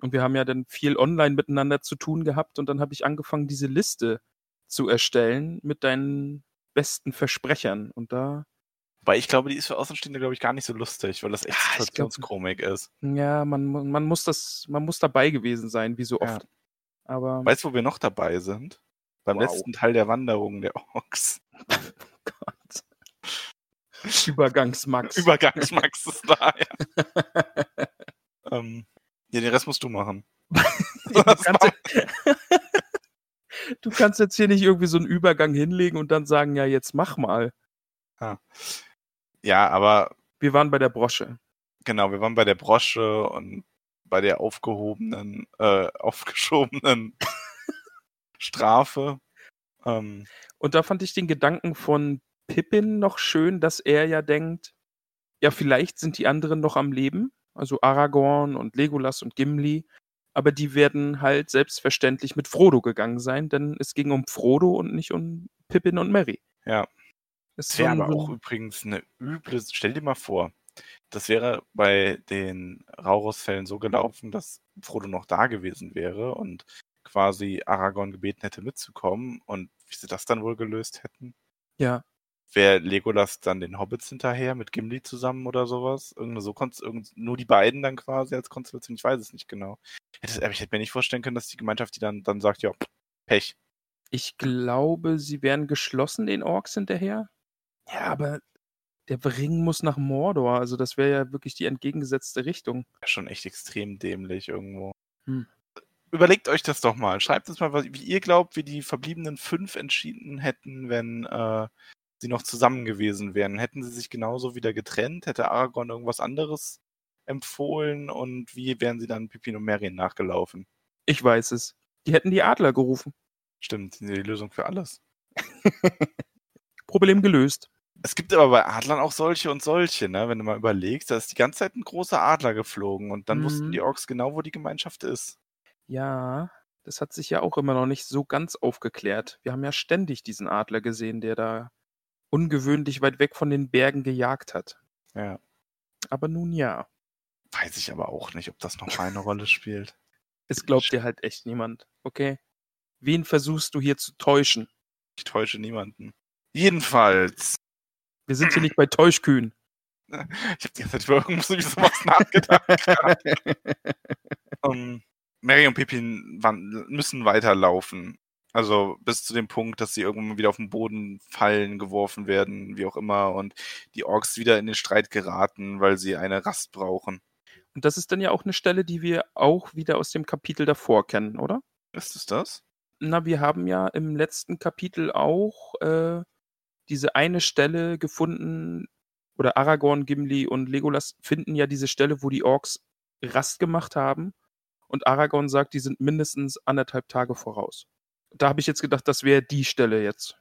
Und wir haben ja dann viel online miteinander zu tun gehabt. Und dann habe ich angefangen, diese Liste zu erstellen mit deinen besten Versprechern. Und da. Weil ich glaube, die ist für Außenstehende, glaube ich, gar nicht so lustig, weil das echt ja, Situationskomik ist. Ja, man, man muss das, man muss dabei gewesen sein, wie so oft. Ja. Aber weißt du, wo wir noch dabei sind? Beim wow. letzten Teil der Wanderung der Ochs. oh Gott. Übergangsmax. Übergangsmax ist da, ja. ähm, ja, den Rest musst du machen. du, kannst, du kannst jetzt hier nicht irgendwie so einen Übergang hinlegen und dann sagen, ja, jetzt mach mal. Ja, ja aber. Wir waren bei der Brosche. Genau, wir waren bei der Brosche und bei der aufgehobenen, äh, aufgeschobenen Strafe. Ähm, und da fand ich den Gedanken von Pippin noch schön, dass er ja denkt, ja, vielleicht sind die anderen noch am Leben, also Aragorn und Legolas und Gimli, aber die werden halt selbstverständlich mit Frodo gegangen sein, denn es ging um Frodo und nicht um Pippin und Mary. Ja. Das wäre aber auch übrigens eine üble, stell dir mal vor, das wäre bei den Raurus-Fällen so gelaufen, dass Frodo noch da gewesen wäre und quasi Aragorn gebeten hätte mitzukommen und wie sie das dann wohl gelöst hätten. Ja. Wäre Legolas dann den Hobbits hinterher mit Gimli zusammen oder sowas? Irgende so irgend, nur die beiden dann quasi als Konstellation, ich weiß es nicht genau. Ich hätte mir nicht vorstellen können, dass die Gemeinschaft die dann, dann sagt, ja, Pech. Ich glaube, sie wären geschlossen den Orks hinterher. Ja, aber der Ring muss nach Mordor. Also das wäre ja wirklich die entgegengesetzte Richtung. Schon echt extrem dämlich irgendwo. Hm. Überlegt euch das doch mal. Schreibt uns mal, wie ihr glaubt, wie die verbliebenen fünf entschieden hätten, wenn äh, sie noch zusammen gewesen wären. Hätten sie sich genauso wieder getrennt? Hätte Aragorn irgendwas anderes empfohlen? Und wie wären sie dann Pippin und Merien nachgelaufen? Ich weiß es. Die hätten die Adler gerufen. Stimmt, die Lösung für alles. Problem gelöst. Es gibt aber bei Adlern auch solche und solche, ne? Wenn du mal überlegst, da ist die ganze Zeit ein großer Adler geflogen und dann mhm. wussten die Orks genau, wo die Gemeinschaft ist. Ja, das hat sich ja auch immer noch nicht so ganz aufgeklärt. Wir haben ja ständig diesen Adler gesehen, der da ungewöhnlich weit weg von den Bergen gejagt hat. Ja. Aber nun ja. Weiß ich aber auch nicht, ob das noch eine Rolle spielt. Es glaubt dir halt echt niemand, okay? Wen versuchst du hier zu täuschen? Ich täusche niemanden. Jedenfalls wir sind hier nicht bei Täuschkühen. Ich habe die ganze Zeit über irgendwas sowas nachgedacht. um, ähm, Mary und Pippin müssen weiterlaufen. Also bis zu dem Punkt, dass sie irgendwann wieder auf den Boden fallen, geworfen werden, wie auch immer, und die Orks wieder in den Streit geraten, weil sie eine Rast brauchen. Und das ist dann ja auch eine Stelle, die wir auch wieder aus dem Kapitel davor kennen, oder? Ist es das? Na, wir haben ja im letzten Kapitel auch äh, diese eine Stelle gefunden, oder Aragorn, Gimli und Legolas finden ja diese Stelle, wo die Orks Rast gemacht haben. Und Aragorn sagt, die sind mindestens anderthalb Tage voraus. Da habe ich jetzt gedacht, das wäre die Stelle jetzt.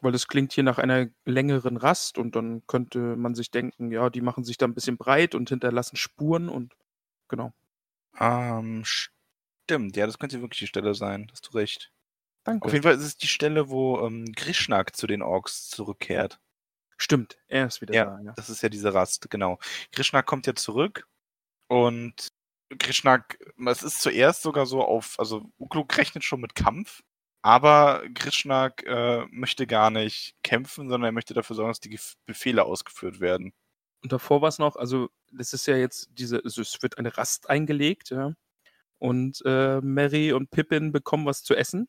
Weil es klingt hier nach einer längeren Rast und dann könnte man sich denken, ja, die machen sich da ein bisschen breit und hinterlassen Spuren und genau. Ähm, stimmt, ja, das könnte wirklich die Stelle sein. Hast du recht. Danke. Auf jeden Fall ist es die Stelle, wo ähm, Grishnak zu den Orks zurückkehrt. Stimmt, er ist wieder Ja, da, ja. das ist ja diese Rast, genau. Grishnak kommt ja zurück und Grishnak, es ist zuerst sogar so auf, also Ukluk rechnet schon mit Kampf, aber Grishnak äh, möchte gar nicht kämpfen, sondern er möchte dafür sorgen, dass die Befehle ausgeführt werden. Und davor war es noch, also das ist ja jetzt diese, also es wird eine Rast eingelegt, ja. Und äh, Mary und Pippin bekommen was zu essen.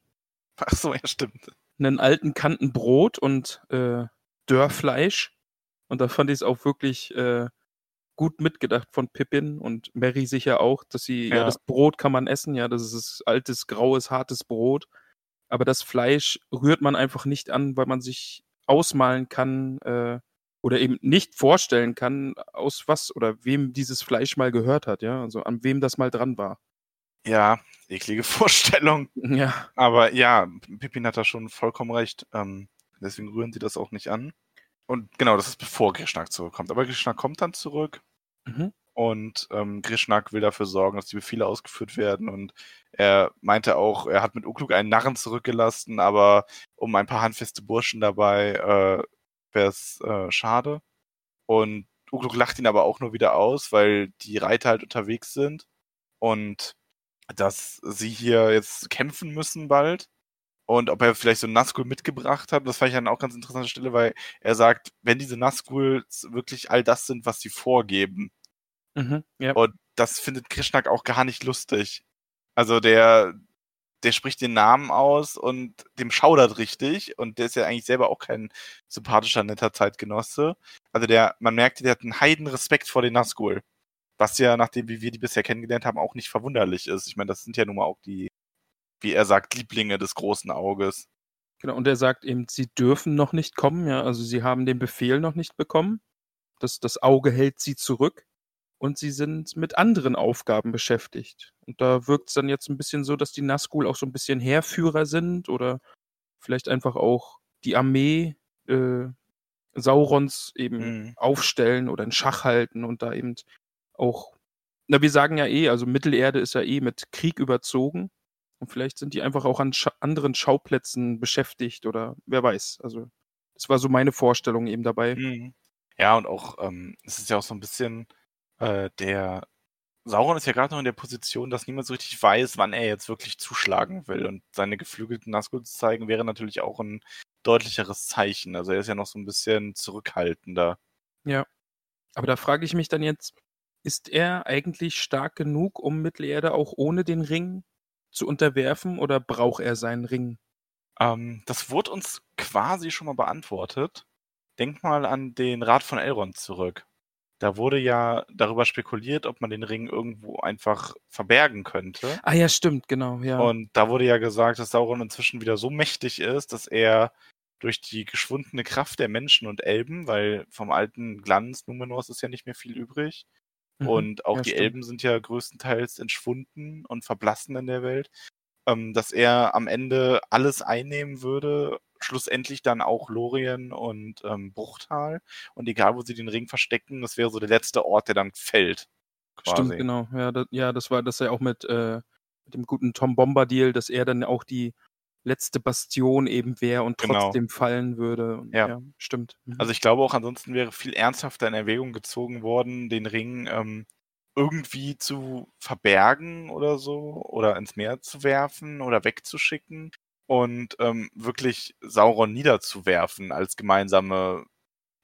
Ach so, ja, stimmt. Einen alten Kanten Brot und äh, Dörrfleisch. Und da fand ich es auch wirklich äh, gut mitgedacht von Pippin und Mary sicher auch, dass sie, ja. Ja. das Brot kann man essen, ja, das ist altes, graues, hartes Brot. Aber das Fleisch rührt man einfach nicht an, weil man sich ausmalen kann äh, oder eben nicht vorstellen kann, aus was oder wem dieses Fleisch mal gehört hat, ja, also an wem das mal dran war. Ja, eklige Vorstellung. Ja, Aber ja, Pippin hat da schon vollkommen recht. Ähm, deswegen rühren sie das auch nicht an. Und genau, das ist bevor Grishnak zurückkommt. Aber Grishnak kommt dann zurück mhm. und ähm, Grishnak will dafür sorgen, dass die Befehle ausgeführt werden. Und er meinte auch, er hat mit Ukluk einen Narren zurückgelassen, aber um ein paar handfeste Burschen dabei äh, wäre es äh, schade. Und Ukluk lacht ihn aber auch nur wieder aus, weil die Reiter halt unterwegs sind und dass sie hier jetzt kämpfen müssen bald. Und ob er vielleicht so einen Nazgul mitgebracht hat, das fand ich dann auch ganz interessante Stelle, weil er sagt, wenn diese Nazguls wirklich all das sind, was sie vorgeben, Mhm. Ja. und das findet Krishnak auch gar nicht lustig. Also der, der spricht den Namen aus und dem schaudert richtig und der ist ja eigentlich selber auch kein sympathischer, netter Zeitgenosse. Also der, man merkt, der hat einen heiden Respekt vor den Nazgul. Was ja, nachdem wie wir die bisher kennengelernt haben, auch nicht verwunderlich ist. Ich meine, das sind ja nun mal auch die, wie er sagt, Lieblinge des großen Auges. Genau, und er sagt eben, sie dürfen noch nicht kommen, ja, also sie haben den Befehl noch nicht bekommen. Das, das Auge hält sie zurück und sie sind mit anderen Aufgaben beschäftigt. Und da wirkt es dann jetzt ein bisschen so, dass die Nazgul auch so ein bisschen Heerführer sind oder vielleicht einfach auch die Armee äh, Saurons eben Mhm. aufstellen oder in Schach halten und da eben auch, na, wir sagen ja eh, also Mittelerde ist ja eh mit Krieg überzogen. Und vielleicht sind die einfach auch an Scha anderen Schauplätzen beschäftigt oder wer weiß. Also, das war so meine Vorstellung eben dabei. Mhm. Ja, und auch, ähm, es ist ja auch so ein bisschen, äh, der Sauron ist ja gerade noch in der Position, dass niemand so richtig weiß, wann er jetzt wirklich zuschlagen will. Und seine geflügelten Nazgul zu zeigen, wäre natürlich auch ein deutlicheres Zeichen. Also er ist ja noch so ein bisschen zurückhaltender. Ja. Aber da frage ich mich dann jetzt, ist er eigentlich stark genug, um Mittelerde auch ohne den Ring zu unterwerfen oder braucht er seinen Ring? Ähm, das wurde uns quasi schon mal beantwortet. Denk mal an den Rat von Elrond zurück. Da wurde ja darüber spekuliert, ob man den Ring irgendwo einfach verbergen könnte. Ah ja, stimmt, genau, ja. Und da wurde ja gesagt, dass Sauron inzwischen wieder so mächtig ist, dass er durch die geschwundene Kraft der Menschen und Elben, weil vom alten Glanz Numenors ist ja nicht mehr viel übrig. Mhm. Und auch Ja, die stimmt. Elben sind ja größtenteils entschwunden und verblassen in der Welt. Ähm, dass er am Ende alles einnehmen würde, schlussendlich dann auch Lorien und ähm, Bruchtal. Und egal, wo sie den Ring verstecken, das wäre so der letzte Ort, der dann fällt. Quasi. Stimmt, genau. Ja, das, ja, das war das ja auch mit, äh, mit dem guten Tom Bombadil, dass er dann auch die letzte Bastion eben wäre und Genau. trotzdem fallen würde. Ja. ja. stimmt. Mhm. Also ich glaube auch ansonsten wäre viel ernsthafter in Erwägung gezogen worden, den Ring ähm, irgendwie zu verbergen oder so oder ins Meer zu werfen oder wegzuschicken und ähm, wirklich Sauron niederzuwerfen als gemeinsame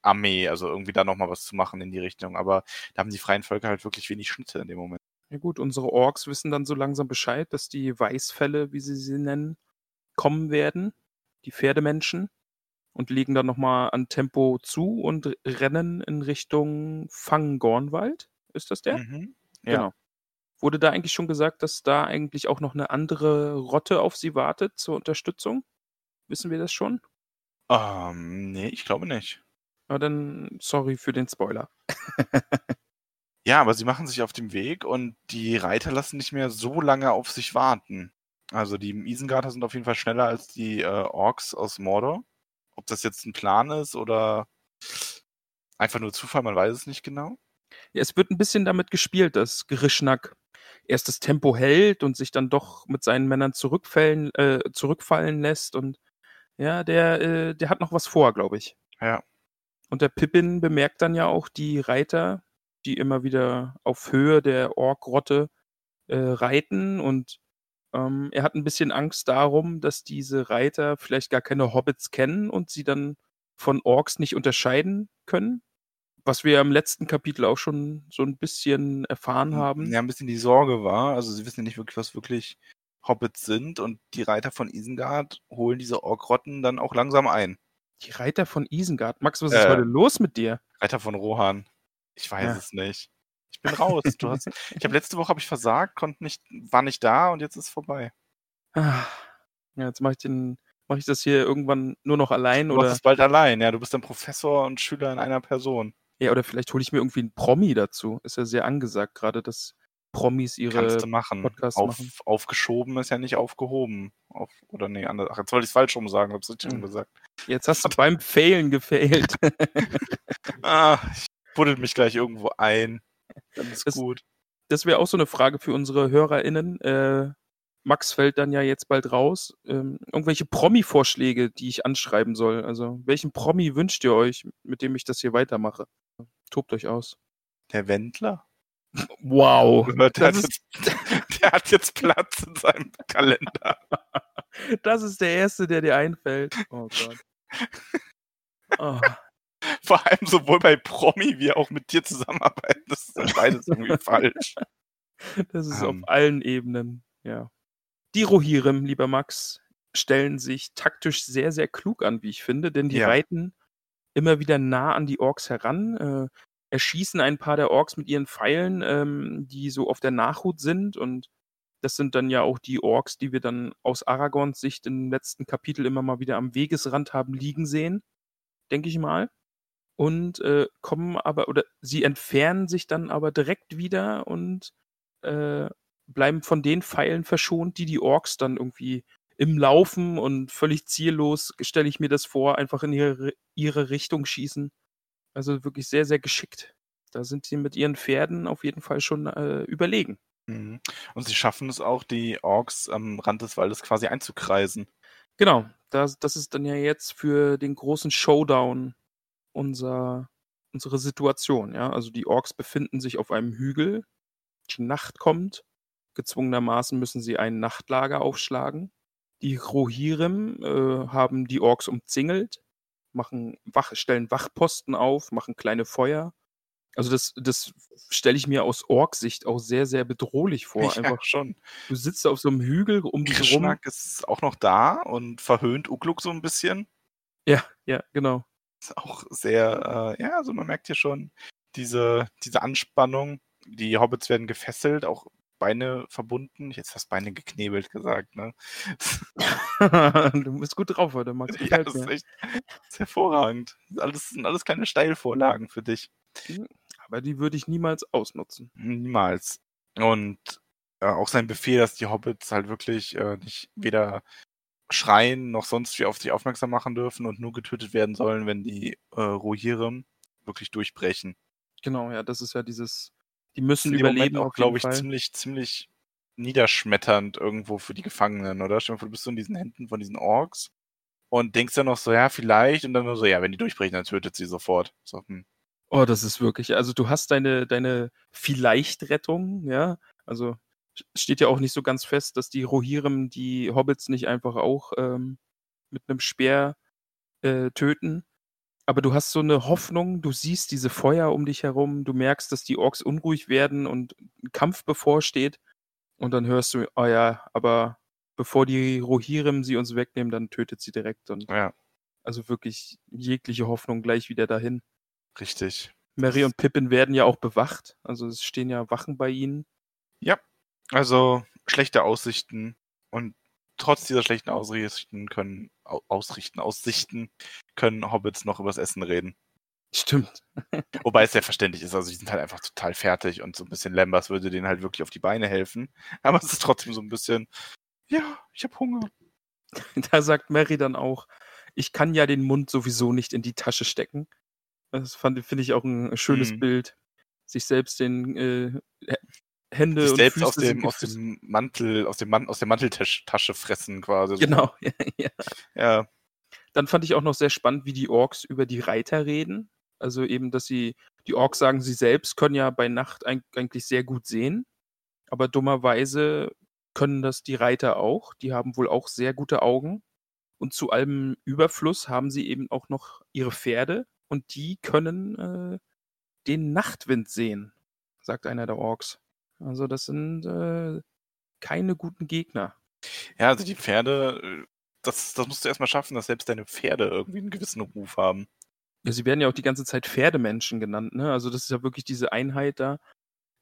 Armee, also irgendwie da nochmal was zu machen in die Richtung. Aber da haben die freien Völker halt wirklich wenig Schnitte in dem Moment. Ja gut, unsere Orks wissen dann so langsam Bescheid, dass die Weißfälle, wie sie sie nennen, kommen werden, die Pferdemenschen, und legen dann nochmal an Tempo zu und rennen in Richtung Fangornwald. Ist das der? Mhm. Ja. Genau. Wurde da eigentlich schon gesagt, dass da eigentlich auch noch eine andere Rotte auf sie wartet zur Unterstützung? Wissen wir das schon? Ähm, nee, ich glaube nicht. Na dann, sorry für den Spoiler. Ja, aber sie machen sich auf den Weg und die Reiter lassen nicht mehr so lange auf sich warten. Also die Isengarter sind auf jeden Fall schneller als die äh, Orks aus Mordor. Ob das jetzt ein Plan ist oder einfach nur Zufall, man weiß es nicht genau. Ja, es wird ein bisschen damit gespielt, dass Gerischnack erst das Tempo hält und sich dann doch mit seinen Männern zurückfallen, äh, zurückfallen lässt. Und ja, der, äh, der hat noch was vor, glaube ich. Ja. Und der Pippin bemerkt dann ja auch die Reiter, die immer wieder auf Höhe der Orkrotte äh, reiten. Und ähm, er hat ein bisschen Angst darum, dass diese Reiter vielleicht gar keine Hobbits kennen und sie dann von Orks nicht unterscheiden können was wir im letzten Kapitel auch schon so ein bisschen erfahren haben. Ja, ein bisschen die Sorge war. Also sie wissen ja nicht wirklich, was wirklich Hobbits sind und die Reiter von Isengard holen diese Orkrotten dann auch langsam ein. Die Reiter von Isengard? Max, was ist äh, heute los mit dir? Reiter von Rohan. Ich weiß ja. es nicht. Ich bin raus. Du hast, ich habe letzte Woche habe ich versagt, konnte nicht, war nicht da und jetzt ist es vorbei. Ah. Ja, jetzt mache ich den, mache ich das hier irgendwann nur noch allein du oder? Du es bald allein. Ja, du bist dann Professor und Schüler in einer Person. Ja, oder vielleicht hole ich mir irgendwie einen Promi dazu. Ist ja sehr angesagt, gerade dass Promis ihre Kannst du machen. Podcasts Auf, machen. Aufgeschoben ist ja nicht aufgehoben. Auf, oder nee, anders. Ach, jetzt wollte ich es falsch rum sagen, hab's richtig Hm. gesagt. Jetzt hast du beim Failen gefailt. Ah, ich buddel mich gleich irgendwo ein. Dann ist Das- gut. das wäre auch so eine Frage für unsere HörerInnen. Äh, Max fällt dann ja jetzt bald raus. Ähm, irgendwelche Promi-Vorschläge, die ich anschreiben soll. Also, welchen Promi wünscht ihr euch, mit dem ich das hier weitermache? Tobt euch aus. Der Wendler? Wow. Der hat, jetzt, der hat jetzt Platz in seinem Kalender. Das ist der erste, der dir einfällt. Oh Gott. Oh, Vor allem sowohl bei Promi wie auch mit dir zusammenarbeiten. Das ist dann beides irgendwie falsch. das ist Ähm. auf allen Ebenen, ja. Die Rohirrim, lieber Max, stellen sich taktisch sehr, sehr klug an, wie ich finde, denn die Ja. reiten immer wieder nah an die Orks heran, äh, erschießen ein paar der Orks mit ihren Pfeilen, ähm, die so auf der Nachhut sind und das sind dann ja auch die Orks, die wir dann aus Aragorns Sicht im letzten Kapitel immer mal wieder am Wegesrand haben liegen sehen, denke ich mal. Und äh, kommen aber, oder sie entfernen sich dann aber direkt wieder und äh, bleiben von den Pfeilen verschont, die die Orks dann irgendwie im Laufen und völlig ziellos, stelle ich mir das vor, einfach in ihre, ihre Richtung schießen. Also wirklich sehr, sehr geschickt. Da sind sie mit ihren Pferden auf jeden Fall schon äh, überlegen. Mhm. Und sie schaffen es auch, die Orks am Rand des Waldes quasi einzukreisen. Genau, das, das ist dann ja jetzt für den großen Showdown unser, unsere Situation. Ja? Also die Orks befinden sich auf einem Hügel, die Nacht kommt, gezwungenermaßen müssen sie ein Nachtlager aufschlagen. Die Rohirrim äh, haben die Orks umzingelt, machen Wach, stellen Wachposten auf, machen kleine Feuer. Also das, das stelle ich mir aus Ork-Sicht auch sehr, sehr bedrohlich vor. ja, Einfach, schon. du sitzt auf so einem Hügel um dich rum. Ist auch noch da und verhöhnt Ugluk so ein bisschen. Ja, ja, genau. Auch sehr, äh, ja, also man merkt hier schon diese, diese Anspannung. Die Hobbits werden gefesselt, auch Beine verbunden. Hätte fast Beine geknebelt gesagt, ne? du bist gut drauf heute, Max. ja, das ist echt das ist hervorragend. Alles, sind alles kleine Steilvorlagen für dich. Aber die würde ich niemals ausnutzen. Niemals. Und äh, auch sein Befehl, dass die Hobbits halt wirklich äh, nicht weder schreien noch sonst wie auf sich aufmerksam machen dürfen und nur getötet werden sollen, wenn die äh, Rohirrim wirklich durchbrechen. Genau, ja, das ist ja dieses, die müssen dem Moment überleben auch, glaube ich, Fall. ziemlich, ziemlich niederschmetternd irgendwo für die Gefangenen, oder? Stell dir vor, du bist so in diesen Händen von diesen Orks und denkst dann noch so, ja, vielleicht, und dann nur so, ja, wenn die durchbrechen, dann tötet sie sofort. So, hm. Oh, das ist wirklich, also du hast deine, deine Vielleicht-Rettung, ja, also steht ja auch nicht so ganz fest, dass die Rohirrim die Hobbits nicht einfach auch ähm, mit einem Speer äh, töten. Aber du hast so eine Hoffnung, du siehst diese Feuer um dich herum, du merkst, dass die Orks unruhig werden und ein Kampf bevorsteht. Und dann hörst du, oh ja, aber bevor die Rohirrim sie uns wegnehmen, dann tötet sie direkt. Und Ja, also wirklich jegliche Hoffnung gleich wieder dahin. richtig. Mary und Pippin werden ja auch bewacht. Also es stehen ja Wachen bei ihnen. Also schlechte Aussichten und trotz dieser schlechten Ausrichten können Au- Ausrichten, Aussichten können Hobbits noch übers Essen reden. Stimmt. Wobei es sehr verständlich ist. Also die sind halt einfach total fertig und so ein bisschen Lambers würde denen halt wirklich auf die Beine helfen. Aber es ist trotzdem so ein bisschen, ja, ich habe Hunger. Da sagt Mary dann auch, ich kann ja den Mund sowieso nicht in die Tasche stecken. Das finde ich auch ein schönes Mhm. Bild. Sich selbst den äh, Hände Sich und selbst Füße aus dem, aus dem Mantel, aus dem Man aus der Manteltasche fressen quasi. So. Genau, ja, ja. Ja. Dann fand ich auch noch sehr spannend, wie die Orks über die Reiter reden. Also eben, dass sie, die Orks sagen, sie selbst können ja bei Nacht eig- eigentlich sehr gut sehen. Aber dummerweise können das die Reiter auch. Die haben wohl auch sehr gute Augen. Und zu allem Überfluss haben sie eben auch noch ihre Pferde. Und die können äh, den Nachtwind sehen, sagt einer der Orks. Also das sind äh, keine guten Gegner. Ja, also die Pferde, äh, das, das musst du erstmal schaffen, dass selbst deine Pferde irgendwie einen gewissen Ruf haben. Ja, sie werden ja auch die ganze Zeit Pferdemenschen genannt, ne? Also das ist ja wirklich diese Einheit da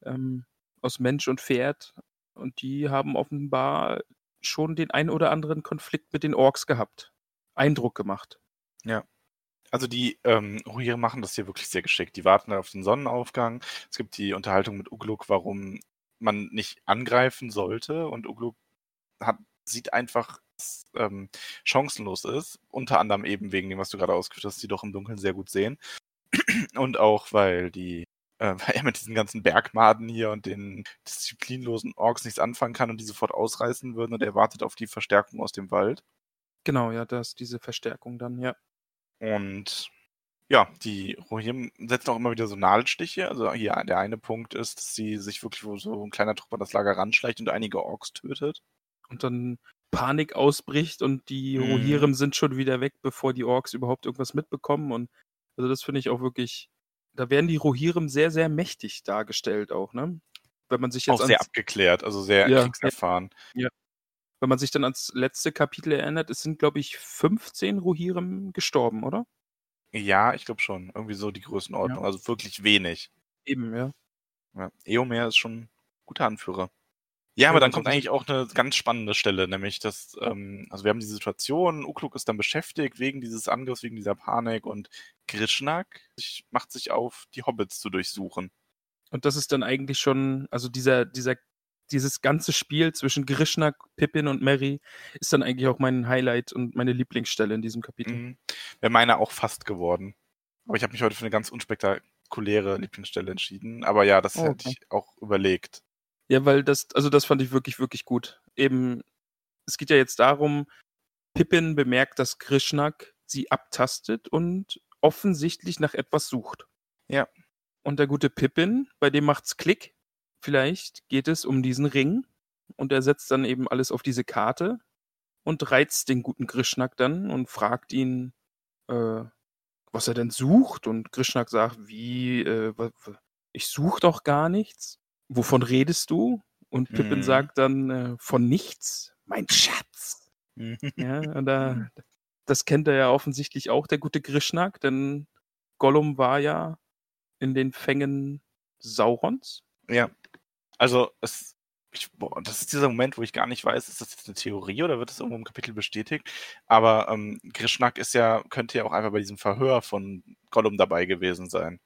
ähm, aus Mensch und Pferd. Und die haben offenbar schon den ein oder anderen Konflikt mit den Orks gehabt. Eindruck gemacht. Also die ähm, Rohirrim machen das hier wirklich sehr geschickt. Die warten auf den Sonnenaufgang. Es gibt die Unterhaltung mit Ugluk, warum man nicht angreifen sollte. Und Ugluk hat, sieht einfach, dass ähm, chancenlos ist. Unter anderem eben wegen dem, was du gerade ausgeführt hast, die doch im Dunkeln sehr gut sehen. Und auch, weil die äh, weil er mit diesen ganzen Bergmaden hier und den disziplinlosen Orks nichts anfangen kann und die sofort ausreißen würden und er wartet auf die Verstärkung aus dem Wald. Genau, ja, das diese Verstärkung dann, ja. Und ja, die Rohirrim setzen auch immer wieder so Nadelstiche. Also hier der eine Punkt ist, dass sie sich wirklich wo so ein kleiner Trupp an das Lager ranschleicht und einige Orks tötet. Und dann Panik ausbricht und die Mhm. Rohirrim sind schon wieder weg, bevor die Orks überhaupt irgendwas mitbekommen. Und also das finde ich auch wirklich, da werden die Rohirrim sehr, sehr mächtig dargestellt auch, ne? Wenn man sich jetzt Auch sehr abgeklärt, also sehr Ja, kriegserfahren. Wenn man sich dann ans letzte Kapitel erinnert, es sind, glaube ich, 15 Rohirrim gestorben, oder? Ja, ich glaube schon. Irgendwie so die Größenordnung. Ja. Also wirklich wenig. Eben, ja. Ja. Eomer ist schon ein guter Anführer. Ja, aber dann das kommt eigentlich auch eine ganz spannende Stelle, nämlich dass, ähm, also wir haben die Situation, Ukluk ist dann beschäftigt wegen dieses Angriffs, wegen dieser Panik und Grishnak macht sich auf, die Hobbits zu durchsuchen. Und das ist dann eigentlich schon, also dieser, dieser, dieses ganze Spiel zwischen Grishnak, Pippin und Merry ist dann eigentlich auch mein Highlight und meine Lieblingsstelle in diesem Kapitel. Mhm. Wäre meine auch fast geworden. Aber ich habe mich heute für eine ganz unspektakuläre Lieblingsstelle entschieden. Aber ja, das Oh, hätte ich auch überlegt. Ja, weil das, also das fand ich wirklich, wirklich gut. Eben, es geht ja jetzt darum, Pippin bemerkt, dass Grishnak sie abtastet und offensichtlich nach etwas sucht. Ja. Und der gute Pippin, bei dem macht's Klick. Vielleicht geht es um diesen Ring und er setzt dann eben alles auf diese Karte und reizt den guten Grishnak dann und fragt ihn, äh, was er denn sucht. Und Grishnak sagt, wie, äh, ich suche doch gar nichts. Wovon redest du? Und Pippin Mhm. sagt dann, äh, von nichts, mein Schatz. Ja, und da, das kennt er ja offensichtlich auch, der gute Grishnak, denn Gollum war ja in den Fängen Saurons. Ja. Also, es, ich, boah, das ist dieser Moment, wo ich gar nicht weiß, ist das jetzt eine Theorie oder wird das irgendwo im Kapitel bestätigt? Aber ähm, Grishnak ist ja, könnte ja auch einfach bei diesem Verhör von Gollum dabei gewesen sein.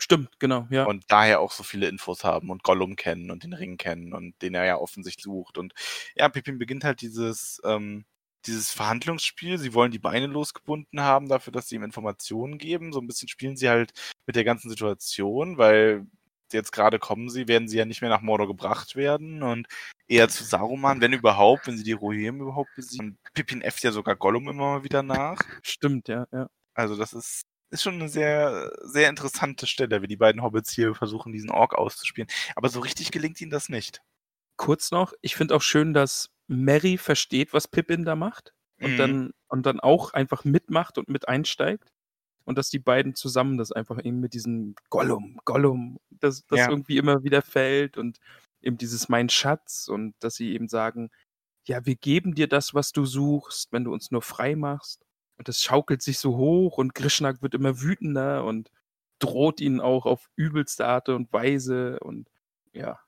Stimmt, genau, ja. Und daher auch so viele Infos haben und Gollum kennen und den Ring kennen und den er ja offensichtlich sucht. Und ja, Pippin beginnt halt dieses, ähm, dieses Verhandlungsspiel. Sie wollen die Beine losgebunden haben dafür, dass sie ihm Informationen geben. So ein bisschen spielen sie halt mit der ganzen Situation, weil jetzt gerade kommen sie, werden sie ja nicht mehr nach Mordor gebracht werden und eher zu Saruman, wenn überhaupt, wenn sie die Rohirrim überhaupt besiegen. Und Pippin äfft ja sogar Gollum immer mal wieder nach. Stimmt, ja, ja. Also das ist, ist schon eine sehr, sehr interessante Stelle, wie die beiden Hobbits hier versuchen, diesen Ork auszuspielen. Aber so richtig gelingt ihnen das nicht. Kurz noch, ich finde auch schön, dass Mary versteht, was Pippin da macht und Mhm. dann und dann auch einfach mitmacht und mit einsteigt und dass die beiden zusammen das einfach eben mit diesem Gollum, Gollum, das, das Ja. irgendwie immer wieder fällt und eben dieses mein Schatz und dass sie eben sagen, ja, wir geben dir das, was du suchst, wenn du uns nur frei machst. Und das schaukelt sich so hoch und Grishnak wird immer wütender und droht ihnen auch auf übelste Art und Weise und ja.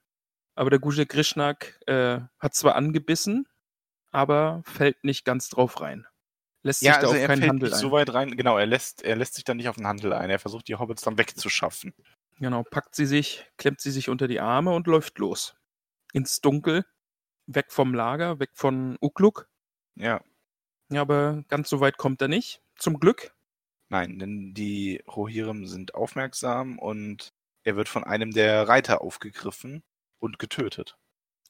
Aber der gute Grishnak äh, hat zwar angebissen, aber fällt nicht ganz drauf rein. Lässt Ja, sich da also auf er keinen fällt Handel ein. so weit rein. Genau, er lässt, er lässt sich dann nicht auf den Handel ein. Er versucht, die Hobbits dann wegzuschaffen. Genau, packt sie sich, klemmt sie sich unter die Arme und läuft los. Ins Dunkel, weg vom Lager, weg von Ukluk. Ja. Ja, aber ganz so weit kommt er nicht. Zum Glück. Nein, denn die Rohirrim sind aufmerksam und er wird von einem der Reiter aufgegriffen und getötet.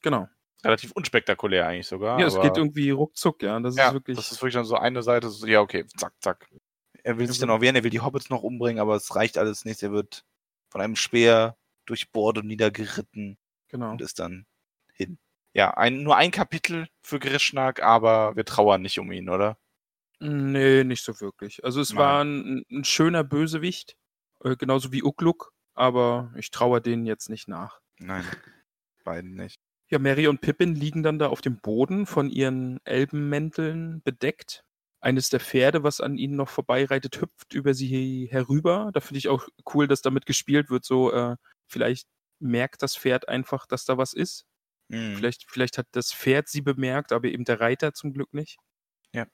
Genau. Relativ unspektakulär eigentlich sogar. Ja, es geht irgendwie ruckzuck, ja. Das ja, ist wirklich. das ist wirklich dann so eine Seite, so, ja, okay, zack, zack. Er will sich dann auch wehren, er will die Hobbits noch umbringen, aber es reicht alles nicht. Er wird von einem Speer durchbohrt und niedergeritten genau. und ist dann hin. Ja, ein, nur ein Kapitel für Grishnak, aber wir trauern nicht um ihn, oder? Nee, nicht so wirklich. Also es Nein. war ein, ein schöner Bösewicht, äh, genauso wie Ukluk, aber ich traue denen jetzt nicht nach. Nein, beiden nicht. Ja, Mary und Pippin liegen dann da auf dem Boden von ihren Elbenmänteln bedeckt. Eines der Pferde, was an ihnen noch vorbeireitet, hüpft über sie herüber. Da finde ich auch cool, dass damit gespielt wird. So, äh, vielleicht merkt das Pferd einfach, dass da was ist. Hm. Vielleicht, vielleicht hat das Pferd sie bemerkt, aber eben der Reiter zum Glück nicht. Ja.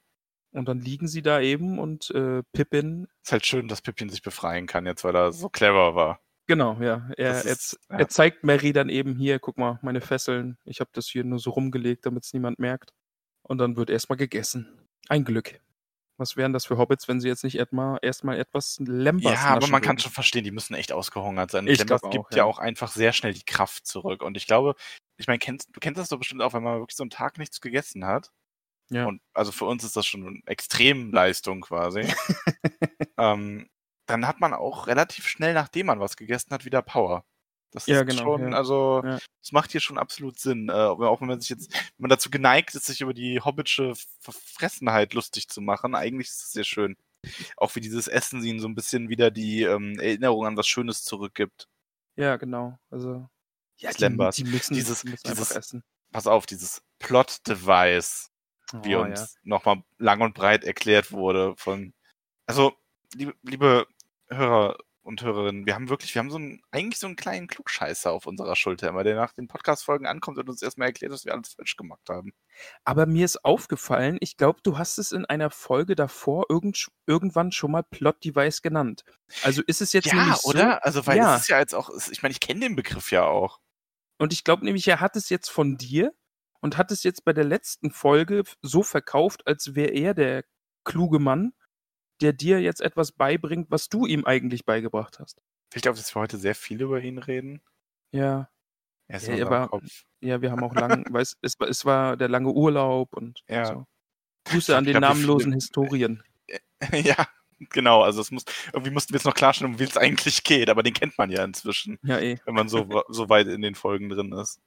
Und dann liegen sie da eben und äh, Pippin, Ist halt schön, dass Pippin sich befreien kann jetzt, weil er so clever war. Genau, ja, er, er, ist- ja. er zeigt Mary dann eben hier, guck mal, meine Fesseln, ich habe das hier nur so rumgelegt, damit es niemand merkt. Und dann wird erstmal gegessen. Ein Glück. Was wären das für Hobbits, wenn sie jetzt nicht erstmal erstmal etwas Lembas Ja, aber man kann würden? schon verstehen, die müssen echt ausgehungert sein. Ich Lembas glaub gibt auch, ja. ja. auch einfach sehr schnell die Kraft zurück. Und ich glaube, ich meine, kennst, du kennst das doch bestimmt auch, wenn man wirklich so einen Tag nichts gegessen hat. Ja. Und also für uns ist das schon eine Extremleistung quasi. ähm, dann hat man auch relativ schnell, nachdem man was gegessen hat, wieder Power. Das Ja, ist genau, schon, ja. also, Ja. das macht hier schon absolut Sinn. Äh, auch wenn man sich jetzt, wenn man dazu geneigt ist, sich über die hobbitsche Verfressenheit lustig zu machen, eigentlich ist es sehr schön. Auch wie dieses Essen ihnen so ein bisschen wieder die ähm, Erinnerung an was Schönes zurückgibt. Ja, genau. Also, ja, die, Lembas. die müssen, Dieses- die müssen dieses- essen. Pass auf, dieses Plot-Device, wie Oh, uns nochmal lang und breit erklärt wurde von. Also, liebe, liebe Hörer und Hörerinnen, wir haben wirklich, wir haben so einen, eigentlich so einen kleinen Klugscheißer auf unserer Schulter immer, der nach den Podcast-Folgen ankommt und uns erstmal erklärt, dass wir alles falsch gemacht haben. Aber mir ist aufgefallen, ich glaube, du hast es in einer Folge davor irgend, irgendwann schon mal Plot-Device genannt. Also ist es jetzt ja, nämlich so, oder? Also, weil Ja. es ist ja jetzt auch, ich meine, ich kenne den Begriff ja auch. Und ich glaube nämlich, er hat es jetzt von dir und hat es jetzt bei der letzten Folge so verkauft, als wäre er der kluge Mann, der dir jetzt etwas beibringt, was du ihm eigentlich beigebracht hast. Ich glaube, dass wir heute sehr viel über ihn reden. Ja, Er ist Ja, er Kopf. ja, wir haben auch lang, weiß, es, war- es war der lange Urlaub und Ja. so. Grüße an den glaub, namenlosen Historien. ja, genau. Also, es muss, irgendwie mussten wir jetzt noch klarstellen, um wie es eigentlich geht, aber den kennt man ja inzwischen. Ja, eh. wenn man so, so weit in den Folgen drin ist.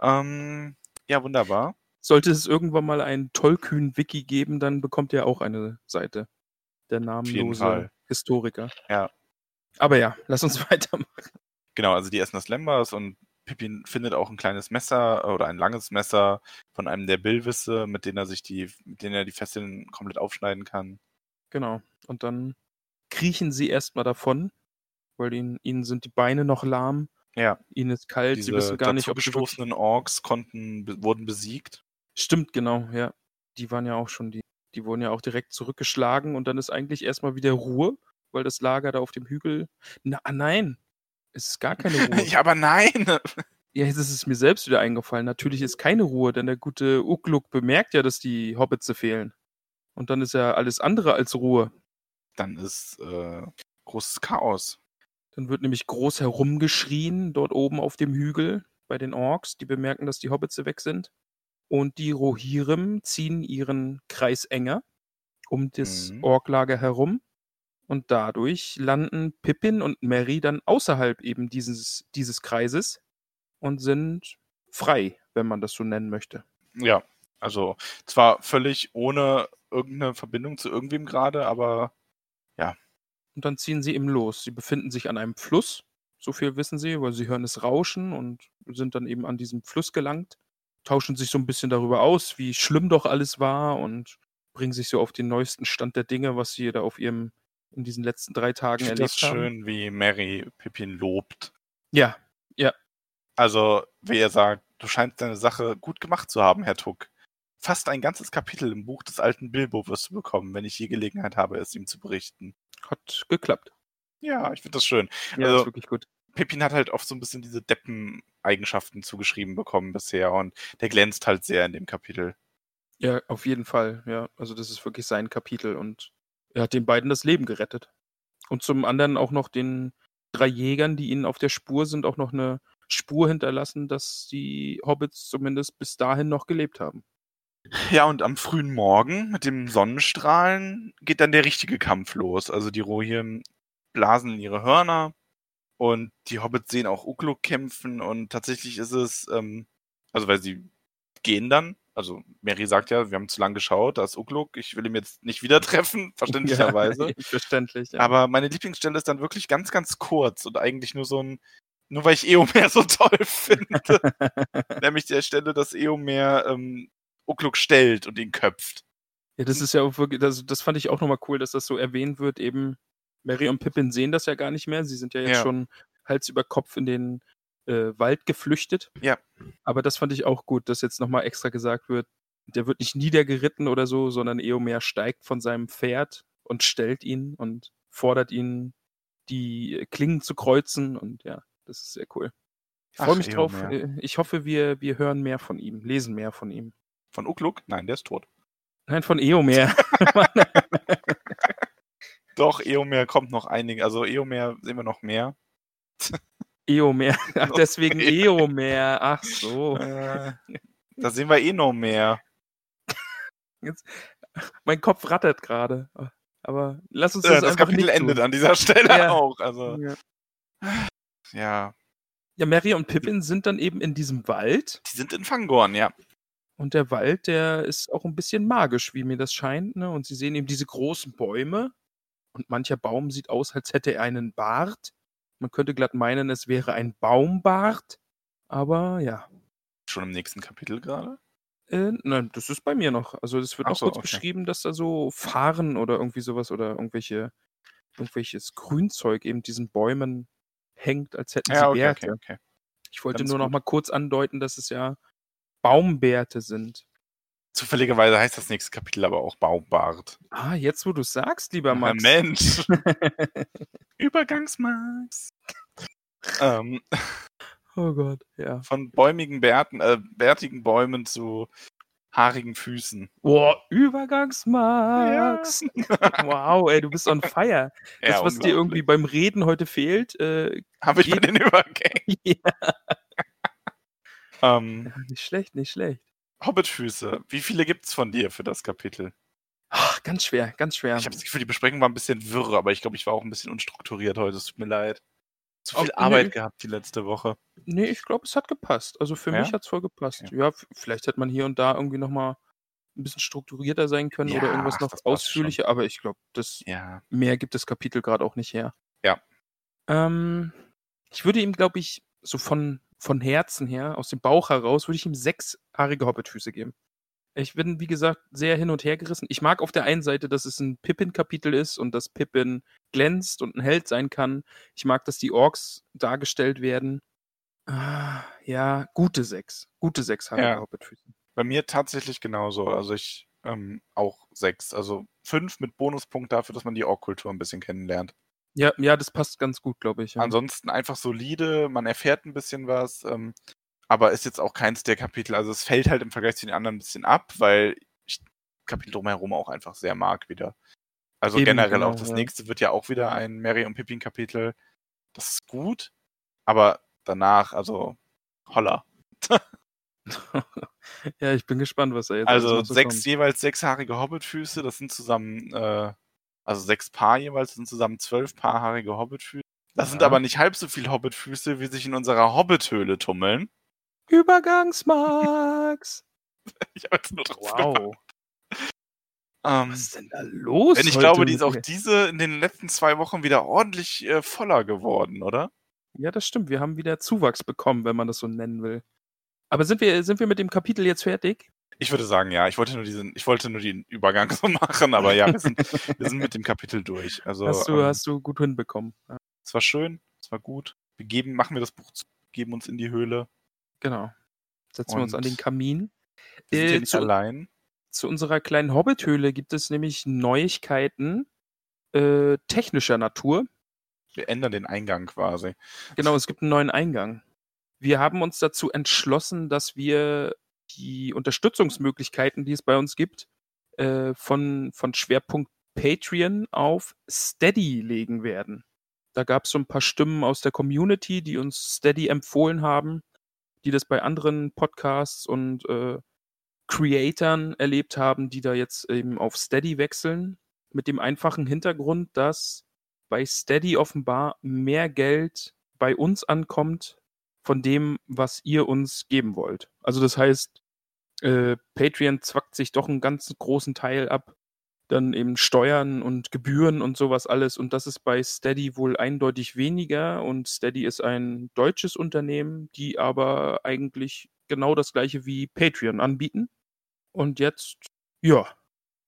Ähm, ja, wunderbar. Sollte es irgendwann mal ein Tollkühn-Wiki geben, dann bekommt ihr auch eine Seite. Der namenlose. Historiker. Ja. Aber ja, lass uns weitermachen. Genau, also die essen das Lembas und Pippin findet auch ein kleines Messer äh, oder ein langes Messer von einem der Billwisse, mit denen er sich die, mit denen er die Fesseln komplett aufschneiden kann. Genau. Und dann kriechen sie erstmal davon, weil ihnen, ihnen sind die Beine noch lahm, Ja, ihnen ist kalt, sie diese wissen gar nicht, ob sie dazugestoßenen Orks konnten, wurden besiegt. Stimmt, genau, ja. Die waren ja auch schon, die, die wurden ja auch direkt zurückgeschlagen und dann ist eigentlich erstmal wieder Ruhe, weil das Lager da auf dem Hügel. Na, ah, nein, es ist gar keine Ruhe. ja, aber nein! Ja, jetzt ist es mir selbst wieder eingefallen. Natürlich ist keine Ruhe, denn der gute Ukluk bemerkt ja, dass die Hobbitze fehlen. Und dann ist ja alles andere als Ruhe. Dann ist äh, großes Chaos. Dann wird nämlich groß herumgeschrien, dort oben auf dem Hügel bei den Orks, die bemerken, dass die Hobbitze weg sind. Und die Rohirrim ziehen ihren Kreis enger um das Mhm. Orklager herum. Und dadurch landen Pippin und Merry dann außerhalb eben dieses, dieses Kreises und sind frei, wenn man das so nennen möchte. Ja, also zwar völlig ohne irgendeine Verbindung zu irgendwem gerade, aber Und dann ziehen sie eben los. Sie befinden sich an einem Fluss, so viel wissen sie, weil sie hören es rauschen und sind dann eben an diesem Fluss gelangt, tauschen sich so ein bisschen darüber aus, wie schlimm doch alles war und bringen sich so auf den neuesten Stand der Dinge, was sie da auf ihrem in diesen letzten drei Tagen ich erlebt das haben. schön, wie Mary Pippin lobt. Ja, Also, wie er sagt, du scheinst deine Sache gut gemacht zu haben, Herr Tuck. Fast ein ganzes Kapitel im Buch des alten Bilbo wirst du bekommen, wenn ich je Gelegenheit habe, es ihm zu berichten. hat geklappt. Ja, ich finde das schön. Ja, Also- ist wirklich gut. Pippin hat halt oft so ein bisschen diese Deppen-Eigenschaften zugeschrieben bekommen bisher und der glänzt halt sehr in dem Kapitel. Ja, auf jeden Fall, ja. Also das ist wirklich sein Kapitel und er hat den beiden das Leben gerettet. Und zum anderen auch noch den drei Jägern, die ihnen auf der Spur sind, auch noch eine Spur hinterlassen, dass die Hobbits zumindest bis dahin noch gelebt haben. Ja, und am frühen Morgen mit dem Sonnenstrahlen geht dann der richtige Kampf los. Also die Rohirrim blasen in ihre Hörner und die Hobbits sehen auch Ukluk kämpfen und tatsächlich ist es, ähm, also weil sie gehen dann, also Mary sagt ja, wir haben zu lange geschaut, da ist Ukluk, ich will ihn jetzt nicht wieder treffen, verständlicherweise. Ja, verständlich, ja. Aber meine Lieblingsstelle ist dann wirklich ganz, ganz kurz und eigentlich nur so ein, nur weil ich Eomer so toll finde. Nämlich der Stelle, dass Eomer ähm, Ukluk stellt und ihn köpft. Ja, das ist ja auch wirklich, das, das fand ich auch nochmal cool, dass das so erwähnt wird. Eben, Mary und Pippin sehen das ja gar nicht mehr. Sie sind ja jetzt Ja. schon Hals über Kopf in den äh, Wald geflüchtet. Ja. Aber das fand ich auch gut, dass jetzt nochmal extra gesagt wird, der wird nicht niedergeritten oder so, sondern Eomer steigt von seinem Pferd und stellt ihn und fordert ihn, die Klingen zu kreuzen. Und ja, das ist sehr cool. Ich freue mich drauf. Eomer. Äh, Ich hoffe, wir, wir hören mehr von ihm, lesen mehr von ihm. Von Ukluk? Nein, der ist tot. Nein, von Eomer. Doch, Eomer kommt noch einige, also Eomer sehen wir noch mehr. Eomer. Ach, deswegen. Eomer. Ach so. Äh, da sehen wir eh noch mehr. Mein Kopf rattert gerade. Aber lass uns das, das einfach Kapitel endet an dieser Stelle Ja. auch. Also, Ja. ja. ja, Mary und Pippin sind dann eben in diesem Wald. Die sind in Fangorn, ja. Und der Wald, der ist auch ein bisschen magisch, wie mir das scheint. Ne? Und sie sehen eben diese großen Bäume. Und mancher Baum sieht aus, als hätte er einen Bart. Man könnte glatt meinen, es wäre ein Baumbart. Aber ja. Schon im nächsten Kapitel gerade. Äh, nein, das ist bei mir noch. Also es wird Ach auch so, kurz okay. beschrieben, dass da so Fahren oder irgendwie sowas oder irgendwelche irgendwelches Grünzeug eben diesen Bäumen hängt, als hätten sie Ja, okay, Bärte. okay, okay. Ich wollte Ganz nur noch gut. mal kurz andeuten, dass es ja Baumbärte sind. Zufälligerweise heißt das nächste Kapitel aber auch Baumbart. Ah, jetzt wo du sagst, lieber Ja, Max. Mensch. Übergangsmax. ähm, oh Gott, ja. von bäumigen Bärten, äh, bärtigen Bäumen zu haarigen Füßen. Boah, Übergangsmax. wow, ey, du bist on fire. Das, Ja, was dir irgendwie beim Reden heute fehlt, äh, Habe ich bei den Übergängen. ja, Ähm, nicht schlecht, nicht schlecht. Hobbitfüße. Wie viele gibt's von dir für das Kapitel? Ach, ganz schwer, ganz schwer. Ich habe das Gefühl, die Besprechung war ein bisschen wirr, aber ich glaube, ich war auch ein bisschen unstrukturiert heute. Es tut mir leid. Zu viel nö. Arbeit gehabt die letzte Woche. Nee, ich glaube, es hat gepasst. Also für Ja? mich hat es voll gepasst. Okay. Ja, vielleicht hätte man hier und da irgendwie nochmal ein bisschen strukturierter sein können oder Ja, irgendwas ach, noch ausführlicher, aber ich glaube, das Ja. mehr gibt das Kapitel gerade auch nicht her. Ja. Ähm, ich würde ihm, glaube ich, so von, von Herzen her, aus dem Bauch heraus, würde ich ihm sechshaarige Hobbitfüße geben. Ich bin, wie gesagt, sehr hin und her gerissen. Ich mag auf der einen Seite, dass es ein Pippin-Kapitel ist und dass Pippin glänzt und ein Held sein kann. Ich mag, dass die Orks dargestellt werden. Ah, ja, gute sechs. Gute sechshaarige Ja. Hobbitfüße. Bei mir tatsächlich genauso. Also ich ähm, auch sechs. Also fünf mit Bonuspunkt dafür, dass man die Ork-Kultur ein bisschen kennenlernt. Ja, ja, das passt ganz gut, glaube ich. Ja. Ansonsten einfach solide, man erfährt ein bisschen was, ähm, aber ist jetzt auch keins der Kapitel. Also es fällt halt im Vergleich zu den anderen ein bisschen ab, weil ich Kapitel drumherum auch einfach sehr mag wieder. Also Eben, generell genau, auch das ja. nächste wird ja auch wieder ein Mary und Pippin Kapitel. Das ist gut, aber danach, also holla. ja, ich bin gespannt, was er jetzt Also so sechs kommt. jeweils sechshaarige Hobbitfüße, das sind zusammen, äh, also sechs Paar jeweils, sind zusammen zwölf paarhaarige Hobbitfüße. Das sind Ja. aber nicht halb so viel Hobbitfüße, wie sich in unserer Hobbithöhle tummeln. Übergangsmax! Ich habe jetzt nur drauf wow. Ähm, Was ist denn da los? denn ich heute glaube, die ist auch diese in den letzten zwei Wochen wieder ordentlich äh, voller geworden, oder? Ja, das stimmt. Wir haben wieder Zuwachs bekommen, wenn man das so nennen will. Aber sind wir, sind wir mit dem Kapitel jetzt fertig? Ich würde sagen, ja. Ich wollte nur diesen, ich wollte nur den Übergang so machen, aber ja, wir sind, wir sind mit dem Kapitel durch. Also hast, du, ähm, hast du gut hinbekommen. Ja, es war schön, es war gut. Wir geben, machen wir das Buch, zu, geben uns in die Höhle. genau. Setzen wir uns an Und den Kamin. Wir sind Äh, nicht zu- allein. Zu unserer kleinen Hobbithöhle gibt es nämlich Neuigkeiten äh, technischer Natur. Wir ändern den Eingang quasi. Genau, es gibt einen neuen Eingang. Wir haben uns dazu entschlossen, dass wir die Unterstützungsmöglichkeiten, die es bei uns gibt, äh, von, von Schwerpunkt Patreon auf Steady legen werden. Da gab es so ein paar Stimmen aus der Community, die uns Steady empfohlen haben, die das bei anderen Podcasts und äh, Creatern erlebt haben, die da jetzt eben auf Steady wechseln. Mit dem einfachen Hintergrund, dass bei Steady offenbar mehr Geld bei uns ankommt von dem, was ihr uns geben wollt. Also das heißt, äh, Patreon zwackt sich doch einen ganz großen Teil ab, dann eben Steuern und Gebühren und sowas alles. Und das ist bei Steady wohl eindeutig weniger. Und Steady ist ein deutsches Unternehmen, die aber eigentlich genau das gleiche wie Patreon anbieten. Und jetzt, ja,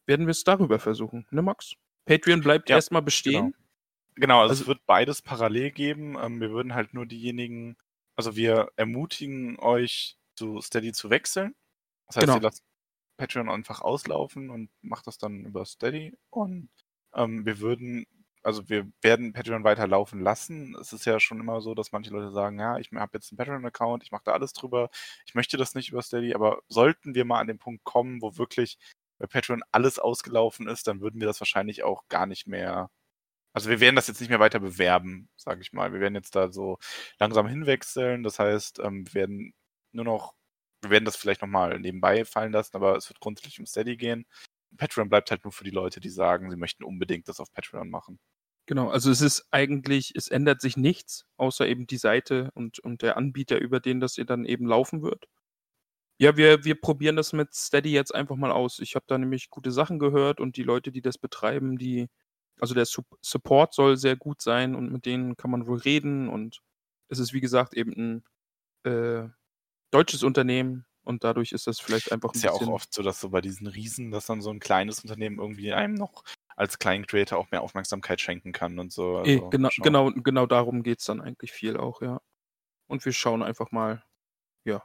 werden wir es darüber versuchen, ne Max? Patreon bleibt Ja, erstmal bestehen. Genau. Genau, also, Also- es wird beides parallel geben. Ähm, wir würden halt nur diejenigen, also wir ermutigen euch zu Steady zu wechseln. Das heißt, Genau. ihr lasst Patreon einfach auslaufen und macht das dann über Steady. Und ähm, wir würden, also wir werden Patreon weiterlaufen lassen. Es ist ja schon immer so, dass manche Leute sagen, ja, ich habe jetzt einen Patreon-Account, ich mache da alles drüber, ich möchte das nicht über Steady, aber sollten wir mal an den Punkt kommen, wo wirklich bei Patreon alles ausgelaufen ist, dann würden wir das wahrscheinlich auch gar nicht mehr also wir werden das jetzt nicht mehr weiter bewerben, sage ich mal. Wir werden jetzt da so langsam hinwechseln. Das heißt, ähm, wir werden nur noch, wir werden das vielleicht nochmal nebenbei fallen lassen, aber es wird grundsätzlich um Steady gehen. Patreon bleibt halt nur für die Leute, die sagen, sie möchten unbedingt das auf Patreon machen. Genau, also es ist eigentlich, es ändert sich nichts, außer eben die Seite und, und der Anbieter, über den das ihr dann eben laufen wird. Ja, wir, wir probieren das mit Steady jetzt einfach mal aus. Ich habe da nämlich gute Sachen gehört und die Leute, die das betreiben, die, also der Sup Support soll sehr gut sein und mit denen kann man wohl reden und es ist wie gesagt eben ein äh, deutsches Unternehmen und dadurch ist das vielleicht einfach ein Ist ja auch oft so, dass so bei diesen Riesen, dass dann so ein kleines Unternehmen irgendwie einem noch als kleinen Creator auch mehr Aufmerksamkeit schenken kann und so. Eh, Also, genau, schauen. genau, genau darum geht es dann eigentlich viel auch, ja. Und wir schauen einfach mal, ja,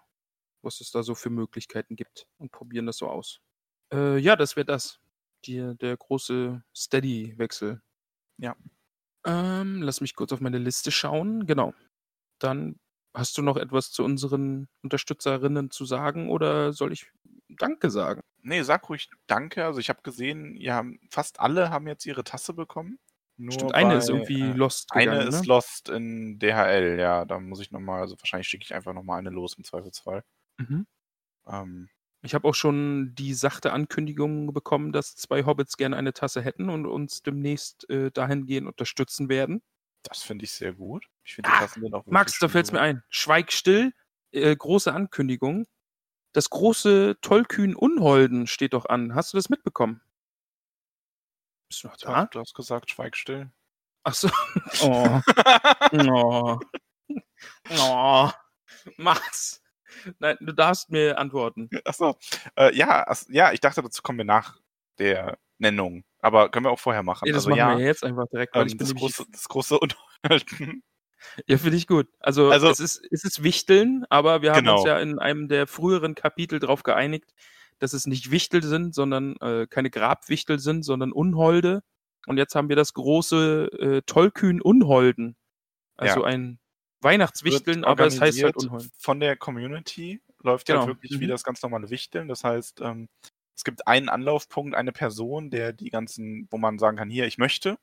was es da so für Möglichkeiten gibt und probieren das so aus. Äh, ja, das wäre das. Die, der große Steady-Wechsel. Ja. Ähm, lass mich kurz auf meine Liste schauen. Genau. Dann hast du noch etwas zu unseren Unterstützerinnen zu sagen oder soll ich Danke sagen? Nee, sag ruhig Danke. Also ich habe gesehen, haben, fast alle haben jetzt ihre Tasse bekommen. Nur Stimmt, eine ist bei, irgendwie äh, lost Eine gegangen, ist ne? lost in DHL, ja. Da muss ich nochmal, also wahrscheinlich schicke ich einfach nochmal eine los im Zweifelsfall. Mhm. Ähm, Ich habe auch schon die sachte Ankündigung bekommen, dass zwei Hobbits gerne eine Tasse hätten und uns demnächst äh, dahingehend unterstützen werden. das finde ich sehr gut. Ich finde die Ah, Tassen sind auch Max, da schön fällt's mir ein. Schweig still. Äh, große Ankündigung. Das große Tollkühn Unholden steht doch an. Hast du das mitbekommen? Bist du noch Doch, da? du hast gesagt, schweig still. Ach so. Oh. oh. Oh. Max. Nein, du darfst mir antworten. Achso. Äh, ja, ach, ja, ich dachte, dazu kommen wir nach der Nennung. Aber können wir auch vorher machen. Ja, das also machen ja, wir jetzt einfach direkt, weil ähm, ich bin das, große, das große Unhalten. Ja, finde ich gut. Also, Also- es, ist, es ist Wichteln, aber wir haben uns Genau. ja in einem der früheren Kapitel darauf geeinigt, dass es nicht Wichtel sind, sondern äh, keine Grabwichtel sind, sondern Unholde. Und jetzt haben wir das große äh, Tollkühn Unholden. Also Ja. ein Weihnachtswichteln, aber es heißt halt Unholden. Von der Community läuft Genau. halt wirklich wie Mhm. das ganz normale Wichteln. Das heißt, ähm, es gibt einen Anlaufpunkt, eine Person, der die ganzen, wo man sagen kann, hier, ich möchte.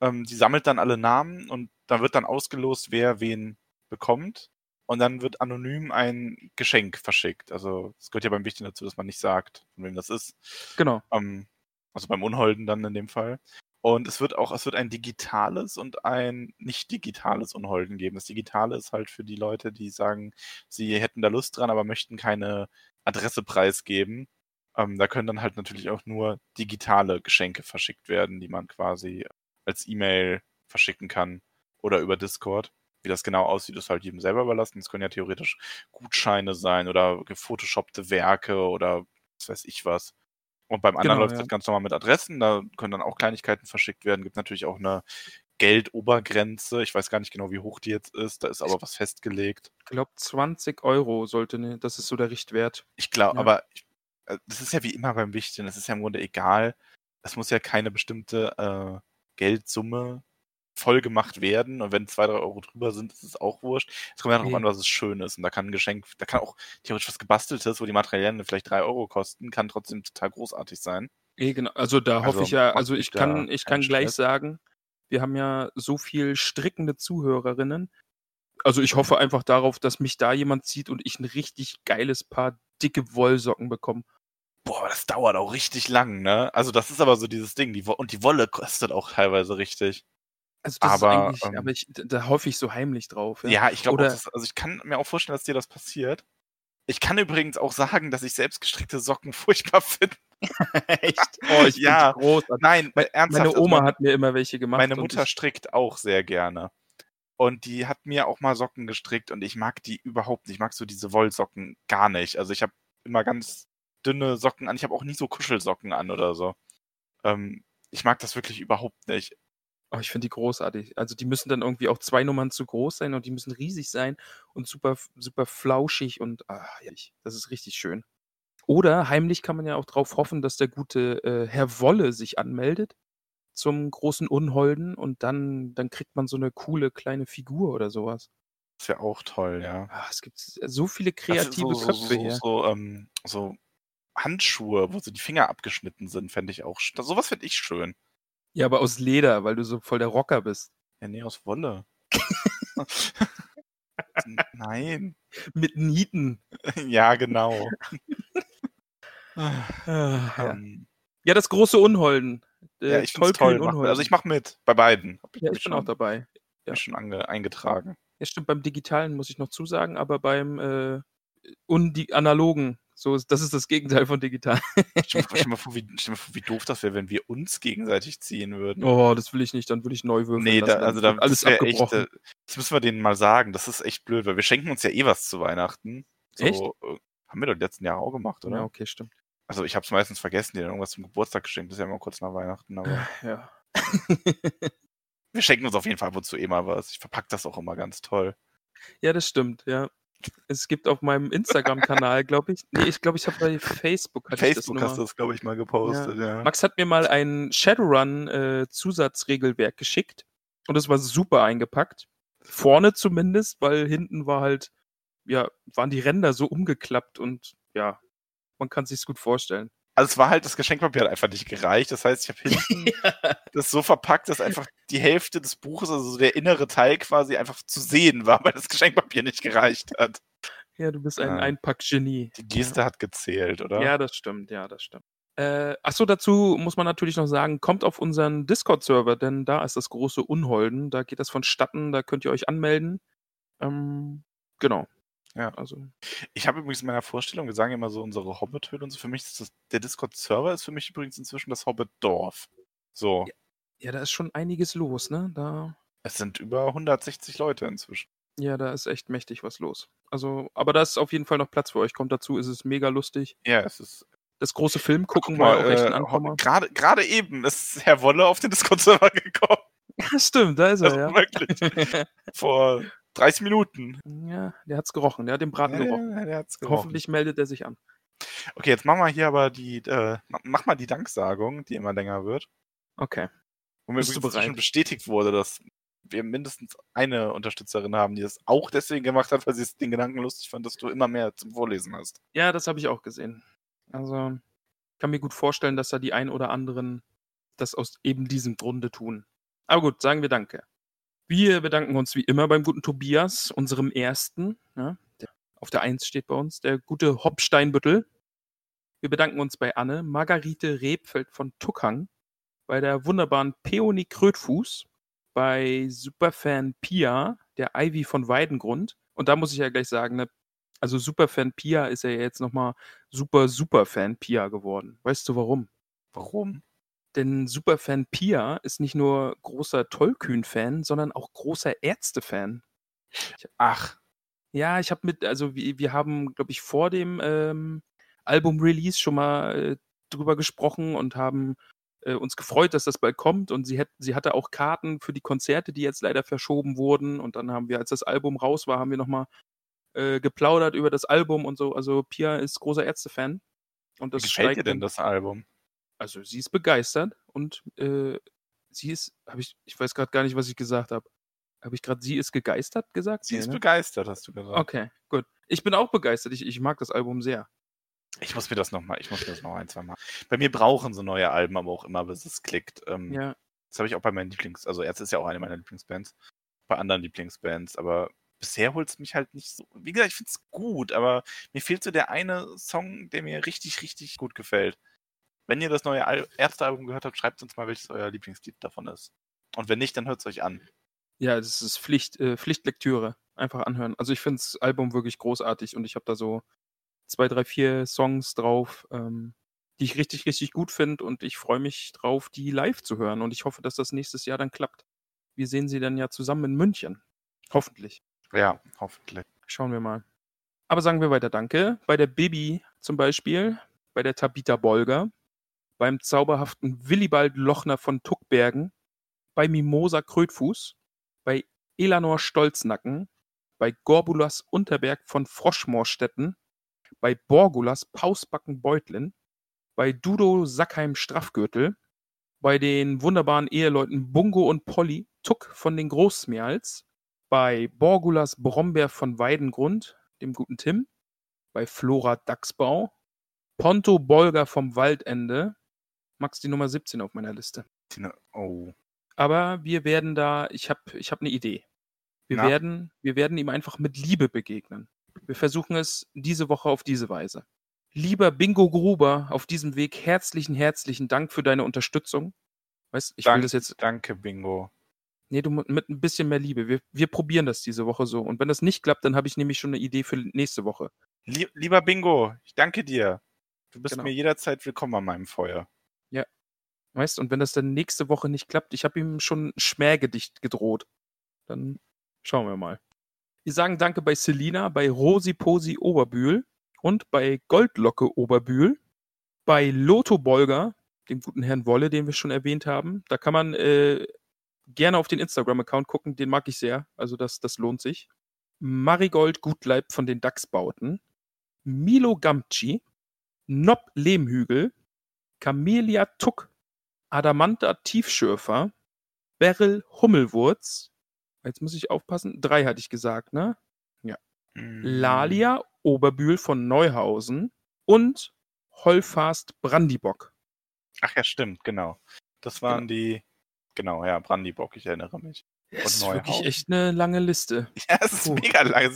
Ähm, die sammelt dann alle Namen und da wird dann ausgelost, wer wen bekommt. Und dann wird anonym ein Geschenk verschickt. Also es gehört ja beim Wichteln dazu, dass man nicht sagt, von wem das ist. Genau. Ähm, also beim Unholden dann in dem Fall. Und es wird auch, es wird ein digitales und ein nicht digitales Unholden geben. Das Digitale ist halt für die Leute, die sagen, sie hätten da Lust dran, aber möchten keine Adresse preisgeben. Ähm, da können dann halt natürlich auch nur digitale Geschenke verschickt werden, die man quasi als E-Mail verschicken kann oder über Discord. Wie das genau aussieht, ist halt jedem selber überlassen. Es können ja theoretisch Gutscheine sein oder gefotoshoppte Werke oder was weiß ich was. Und beim anderen Genau, läuft es ja. halt ganz normal mit Adressen. Da können dann auch Kleinigkeiten verschickt werden. Gibt natürlich auch eine Geldobergrenze. Ich weiß gar nicht genau, wie hoch die jetzt ist. Da ist aber was festgelegt. Ich glaube, 20 Euro sollte, ne, das ist so der Richtwert. Ich glaube, Ja. aber ich, äh, das ist ja wie immer beim Wichteln. Das ist ja im Grunde egal. Es muss ja keine bestimmte äh, Geldsumme voll gemacht werden. Und wenn zwei, drei Euro drüber sind, ist es auch wurscht. Es kommt ja darauf an, was es schön ist. Und da kann ein Geschenk, da kann auch theoretisch was gebasteltes, wo die Materialien vielleicht drei Euro kosten, kann trotzdem total großartig sein. Eh, genau. Also da Also, hoffe ich ja, also ich kann, ich kann gleich Stress. sagen, wir haben ja so viel strickende Zuhörerinnen. Also ich hoffe einfach darauf, dass mich da jemand sieht und ich ein richtig geiles Paar dicke Wollsocken bekomme. Boah, aber das dauert auch richtig lang, ne? Also das ist aber so dieses Ding. Die und die Wolle kostet auch teilweise richtig. Also das Aber, ist eigentlich, ähm, aber ich, da hoffe ich so heimlich drauf. Ja, ich glaube, also ich kann mir auch vorstellen, dass dir das passiert. Ich kann übrigens auch sagen, dass ich selbstgestrickte Socken furchtbar finde. Echt? Oh, ich Ja. ja. großartig. Nein, ernsthaft. Meine also Oma meine, hat mir immer welche gemacht. meine Mutter strickt auch sehr gerne. Und die hat mir auch mal Socken gestrickt und ich mag die überhaupt nicht. Ich mag so diese Wollsocken gar nicht. Also ich habe immer ganz dünne Socken an. Ich habe auch nie so Kuschelsocken an oder so. Ähm, ich mag das wirklich überhaupt nicht. Oh, ich finde die großartig. Also die müssen dann irgendwie auch zwei Nummern zu groß sein und die müssen riesig sein und super, super flauschig und ah, das ist richtig schön. Oder heimlich kann man ja auch darauf hoffen, dass der gute äh, Herr Wolle sich anmeldet zum großen Unholden und dann, dann kriegt man so eine coole kleine Figur oder sowas. Das wäre auch toll, ja. Ah, es gibt so viele kreative so, Köpfe so, so, hier. So, ähm, so Handschuhe, wo so die Finger abgeschnitten sind, fände ich auch. Sowas finde ich schön. Ja, aber aus Leder, weil du so voll der Rocker bist. Ja, nee, aus Wolle. Nein. Mit Nieten. Ja, genau. Ah, ja. Ähm, ja, das große Unholden. Äh, ja, ich es toll. Mach, also ich mache mit bei beiden. Ich, Ja, ich bin schon, auch dabei. ja. schon eingetragen. Ja, stimmt, beim Digitalen muss ich noch zusagen, aber beim äh, und die Analogen, so ist, das ist das Gegenteil von digital. Stell dir mal- vor, wie, mal vor, wie doof das wäre, wenn wir uns gegenseitig ziehen würden. Oh, das will ich nicht, dann will ich neu würfeln. nee, da, also da, alles das wäre echt, abgebrochen. äh, das müssen wir denen mal sagen. Das ist echt blöd, weil wir schenken uns ja eh was zu Weihnachten. So, Echt? äh, Haben wir doch die letzten Jahre auch gemacht, oder? ja, okay, stimmt. Also ich habe es meistens vergessen, dir dann irgendwas zum Geburtstag geschenkt. Das ist ja immer kurz nach Weihnachten, aber Ja. wir schenken uns auf jeden Fall ab und zu eh mal was. Ich verpack das auch immer ganz toll. ja, das stimmt, ja. Es gibt auf meinem Instagram-Kanal, glaube ich, nee, ich glaube, ich habe bei Facebook, Facebook hast du das, glaube ich, mal gepostet, ja. Max hat mir mal ein Shadowrun-Zusatzregelwerk geschickt und es war super eingepackt. Vorne zumindest, weil hinten war halt, ja, waren die Ränder so umgeklappt und ja, man kann sich's gut vorstellen. Also es war halt, das Geschenkpapier hat einfach nicht gereicht. Das heißt, ich habe hinten das so verpackt, dass einfach die Hälfte des Buches, also so der innere Teil quasi einfach zu sehen war, weil das Geschenkpapier nicht gereicht hat. Ja, du bist ein Ah. Einpack-Genie. Die Geste hat gezählt, oder? Ja, das stimmt, ja, das stimmt. Äh, achso, dazu muss man natürlich noch sagen, kommt auf unseren Discord-Server, denn da ist das große Unholden. Da geht das vonstatten, da könnt ihr euch anmelden. Ähm, genau. Ja. Also, Ich habe übrigens in meiner Vorstellung, wir sagen immer so unsere Hobbit-Höhle und so, für mich ist das, der Discord-Server ist für mich übrigens inzwischen das Hobbit-Dorf. So, ja, da ist schon einiges los, ne? Da, es sind über 160 Leute inzwischen. ja, da ist echt mächtig was los. Also, aber da ist auf jeden Fall noch Platz für euch. Kommt dazu, ist es mega lustig. Ja, es ist Das große Film gucken Guck war mal, auch echt ein Ankommer. gerade gerade eben ist Herr Wolle auf den Discord-Server gekommen. Ja, stimmt, da ist Also er, ja. wirklich. Vor 30 Minuten. ja, der hat's gerochen, der hat den Braten gerochen. Ja, der hat's gerochen. Hoffentlich meldet er sich an. Okay, jetzt machen wir hier aber die, äh, ma- mach mal die Danksagung, die immer länger wird. Okay. Wo mir Bist du bereit? schon bestätigt wurde, dass wir mindestens eine Unterstützerin haben, die das auch deswegen gemacht hat, weil sie es den Gedanken lustig fand, dass du immer mehr zum Vorlesen hast. Ja, das habe ich auch gesehen. Also, ich kann mir gut vorstellen, dass da die ein oder anderen das aus eben diesem Grunde tun. Aber gut, sagen wir Danke. Wir bedanken uns wie immer beim guten Tobias, unserem ersten, ja, der auf der Eins steht bei uns, der gute Hopsteinbüttel. Wir bedanken uns bei Anne, Margarete Rebfeld von Tuckhang, bei der wunderbaren Peony Krötfuß, bei Superfan Pia, der Ivy von Weidengrund. Und da muss ich ja gleich sagen, ne, also Superfan Pia ist ja jetzt nochmal super, Superfan Pia geworden. Weißt du warum? Warum? Denn Superfan Pia ist nicht nur großer Tollkühn-Fan, sondern auch großer Ärzte-Fan. Ach, Ja, ich habe mit, also wir, wir haben, glaube ich, vor dem ähm, Album-Release schon mal äh, drüber gesprochen und haben äh, uns gefreut, dass das bald kommt. Und sie, hat, sie hatte auch Karten für die Konzerte, die jetzt leider verschoben wurden. Und dann haben wir, als das Album raus war, haben wir nochmal äh, geplaudert über das Album und so. Also Pia ist großer Ärzte-Fan. Und wie das gefällt dir denn das Album? Also sie ist begeistert und äh, sie ist, habe ich, ich weiß gerade gar nicht, was ich gesagt habe. Habe ich gerade sie ist gegeistert gesagt? Sie Nee, ist ne? begeistert, hast du gesagt. Okay, gut. Ich bin auch begeistert. Ich, ich mag das Album sehr. Ich muss mir das noch mal, ich muss mir das noch ein, zwei Mal. Bei mir brauchen so neue Alben aber auch immer, bis es klickt. Ähm, Ja. Das habe ich auch bei meinen Lieblings-, also Ärzte ist ja auch eine meiner Lieblingsbands. Bei anderen Lieblingsbands, aber bisher holt es mich halt nicht so. Wie gesagt, ich finde es gut, aber mir fehlt so der eine Song, der mir richtig, richtig gut gefällt. Wenn ihr das neue Al Ärzte-Album gehört habt, schreibt uns mal, welches euer Lieblingslied davon ist. Und wenn nicht, dann hört es euch an. Ja, das ist Pflicht, äh, Pflichtlektüre. Einfach anhören. Also ich finde das Album wirklich großartig und ich habe da so zwei, drei, vier Songs drauf, ähm, die ich richtig, richtig gut finde und ich freue mich drauf, die live zu hören und ich hoffe, dass das nächstes Jahr dann klappt. Wir sehen sie dann ja zusammen in München. Hoffentlich. Ja, hoffentlich. Schauen wir mal. Aber sagen wir weiter Danke. Bei der Bibi zum Beispiel, bei der Tabita Bolger, beim zauberhaften Willibald Lochner von Tuckbergen, bei Mimosa Krötfuß, bei Elanor Stolznacken, bei Gorbulas Unterberg von Froschmoorstetten, bei Borgulas Pausbacken Beutlin, bei Dudo Sackheim Straffgürtel, bei den wunderbaren Eheleuten Bungo und Polly Tuck von den Großmeerls, bei Borgulas Brombeer von Weidengrund, dem guten Tim, bei Flora Dachsbau, Ponto Bolger vom Waldende, Max die Nummer 17 auf meiner Liste. Oh. Aber wir werden da, ich habe ich hab eine Idee. Wir Na? werden, wir werden ihm einfach mit Liebe begegnen. Wir versuchen es diese Woche auf diese Weise. Lieber Bingo Gruber, auf diesem Weg herzlichen, herzlichen Dank für deine Unterstützung. Weißt, ich will Dank- das jetzt, Danke, Bingo. nee, du mit ein bisschen mehr Liebe. Wir, wir probieren das diese Woche so. Und wenn das nicht klappt, dann habe ich nämlich schon eine Idee für nächste Woche. Lie lieber Bingo, ich danke dir. Du bist Genau. mir jederzeit willkommen an meinem Feuer. Weißt, und wenn das dann nächste Woche nicht klappt, ich habe ihm schon ein Schmähgedicht gedroht. Dann schauen wir mal. Wir sagen Danke bei Selina, bei Rosi Posi Oberbühl und bei Goldlocke Oberbühl, bei Lotto Bolger, dem guten Herrn Wolle, den wir schon erwähnt haben. Da kann man äh, gerne auf den Instagram-Account gucken, den mag ich sehr. Also das, das lohnt sich. Marigold Gutleib von den Dachsbauten, Milo Gamci, Nob Lehmhügel, Camelia Tuck, Adamanta Tiefschürfer, Beryl Hummelwurz, jetzt muss ich aufpassen, drei hatte ich gesagt, ne? Mm. Lalia Oberbühl von Neuhausen und Holfast Brandibock. Ach ja, stimmt, genau. Das waren die. Genau, ja, Brandybock, ich erinnere mich. Das ist wirklich echt eine lange Liste. Ja, es ist Puh. mega lang.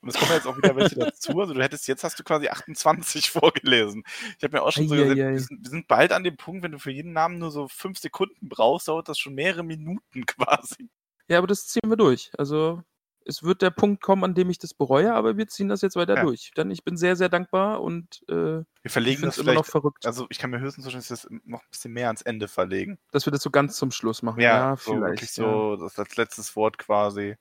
Und es kommen jetzt auch wieder welche dazu. Also du hättest, jetzt hast du quasi 28 vorgelesen. Ich habe mir auch schon so gesagt, Eieiei. wir sind, wir sind bald an dem Punkt, wenn du für jeden Namen nur so fünf Sekunden brauchst, dauert das schon mehrere Minuten quasi. Ja, aber das ziehen wir durch. Also es wird der Punkt kommen, an dem ich das bereue, aber wir ziehen das jetzt weiter Ja. durch. Denn ich bin sehr, sehr dankbar und äh, Wir verlegen das immer noch verrückt, also ich kann mir höchstens wir das noch ein bisschen mehr ans Ende verlegen. dass wir das so ganz zum Schluss machen. Ja, so vielleicht. wirklich ja. so, das als letztes Wort quasi.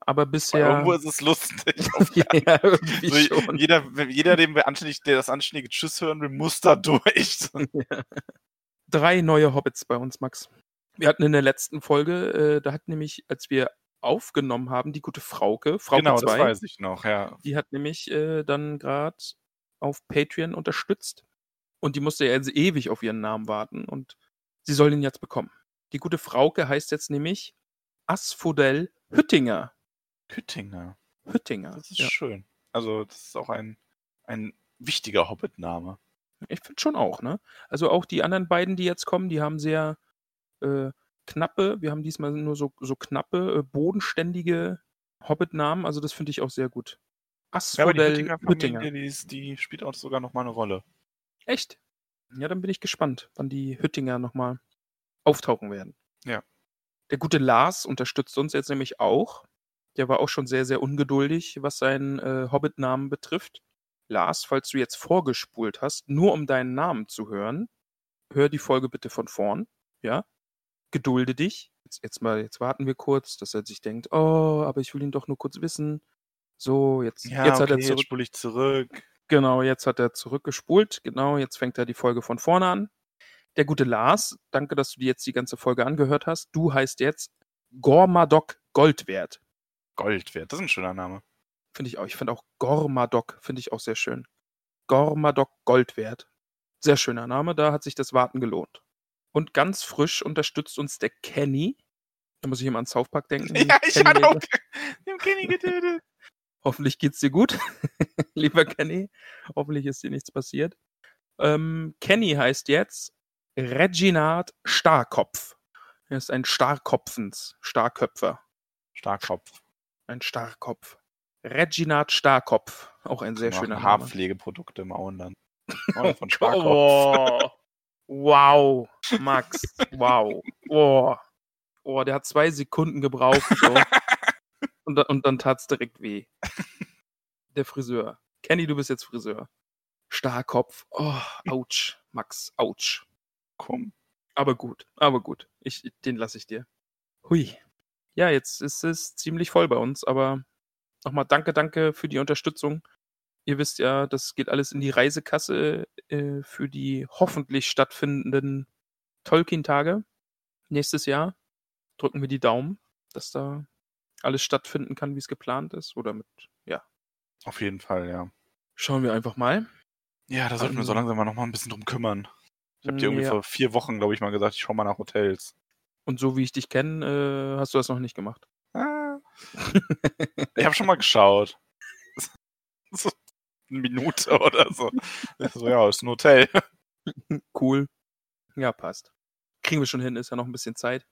Aber bisher. Irgendwo ist es lustig. Auf ja, so, jeder, jeder, dem wir anständig, der das anständige Tschüss hören will, muss da durch. Drei neue Hobbits bei uns, Max. Wir hatten in der letzten Folge, äh, da hat nämlich, als wir aufgenommen haben, die gute Frauke, Frauke genau, 2, das weiß ich noch, ja. die hat nämlich äh, dann gerade auf Patreon unterstützt. Und die musste ja jetzt ewig auf ihren Namen warten und sie soll ihn jetzt bekommen. Die gute Frauke heißt jetzt nämlich Asphodel Hüttinger. Hüttinger. Hüttinger. Das ist ja. schön. Also, das ist auch ein, ein wichtiger Hobbit-Name. Ich finde schon auch, ne? Also auch die anderen beiden, die jetzt kommen, die haben sehr äh, knappe, wir haben diesmal nur so, so knappe, äh, bodenständige Hobbit-Namen, also das finde ich auch sehr gut. Ja, aber die Asphodel Hüttinger die, ist, die spielt auch sogar noch mal eine Rolle. Echt? Ja, dann bin ich gespannt, wann die Hüttinger nochmal auftauchen werden. Ja. Der gute Lars unterstützt uns jetzt nämlich auch. Der war auch schon sehr, sehr ungeduldig, was seinen äh, Hobbit-Namen betrifft. Lars, falls du jetzt vorgespult hast, nur um deinen Namen zu hören, hör die Folge bitte von vorn. Ja? Gedulde dich. Jetzt, jetzt mal, jetzt warten wir kurz, dass er sich denkt, oh, aber ich will ihn doch nur kurz wissen. So, jetzt, Ja, jetzt hat okay, er jetzt zurück. spule ich zurück. Genau, jetzt hat er zurückgespult. Genau, jetzt fängt er die Folge von vorne an. Der gute Lars, danke, dass du dir jetzt die ganze Folge angehört hast. Du heißt jetzt Gormadok Goldwert. Gold wert, das ist ein schöner Name. Finde ich auch. Ich finde auch Gormadok, finde ich auch sehr schön. Gormadok Goldwert. Sehr schöner Name, da hat sich das Warten gelohnt. Und ganz frisch unterstützt uns der Kenny. Da muss ich immer an South Park denken. Ja, ich Kenny hatte auch den Kenny getötet. Hoffentlich geht's dir gut, lieber Kenny. Hoffentlich ist dir nichts passiert. Ähm, Kenny heißt jetzt Reginald Starkopf. Er ist ein Starkopfens, Starköpfer, Starkkopf. ein Starkopf. Reginald Starkopf, auch ein sehr schöner Name. Haarpflegeprodukte im Auenland. Oh, von Starkkopf. Oh, wow, Max, wow. Oh, oh, der hat zwei Sekunden gebraucht. So. Und, und dann tat's direkt weh. Der Friseur. Kenny, du bist jetzt Friseur. Starkopf. Oh, ouch, Max, ouch. Komm. Aber gut, aber gut. Ich, den lasse ich dir. Hui. Ja, jetzt ist es ziemlich voll bei uns, aber nochmal danke, danke für die Unterstützung. Ihr wisst ja, das geht alles in die Reisekasse äh, für die hoffentlich stattfindenden Tolkien-Tage nächstes Jahr. Drücken wir die Daumen, dass da alles stattfinden kann, wie es geplant ist. Oder mit, ja, Auf jeden Fall, ja. schauen wir einfach mal. Ja, da sollten wir so Ähm, langsam mal noch mal ein bisschen drum kümmern. Ich habe dir irgendwie Ja. vor vier Wochen, glaube ich, mal gesagt, ich schau mal nach Hotels. Und so wie ich dich kenne, äh, hast du das noch nicht gemacht. Ah. ich habe schon mal geschaut. Minute oder so. So, ja, ist ein Hotel. Cool. Ja, passt. Kriegen wir schon hin, ist ja noch ein bisschen Zeit.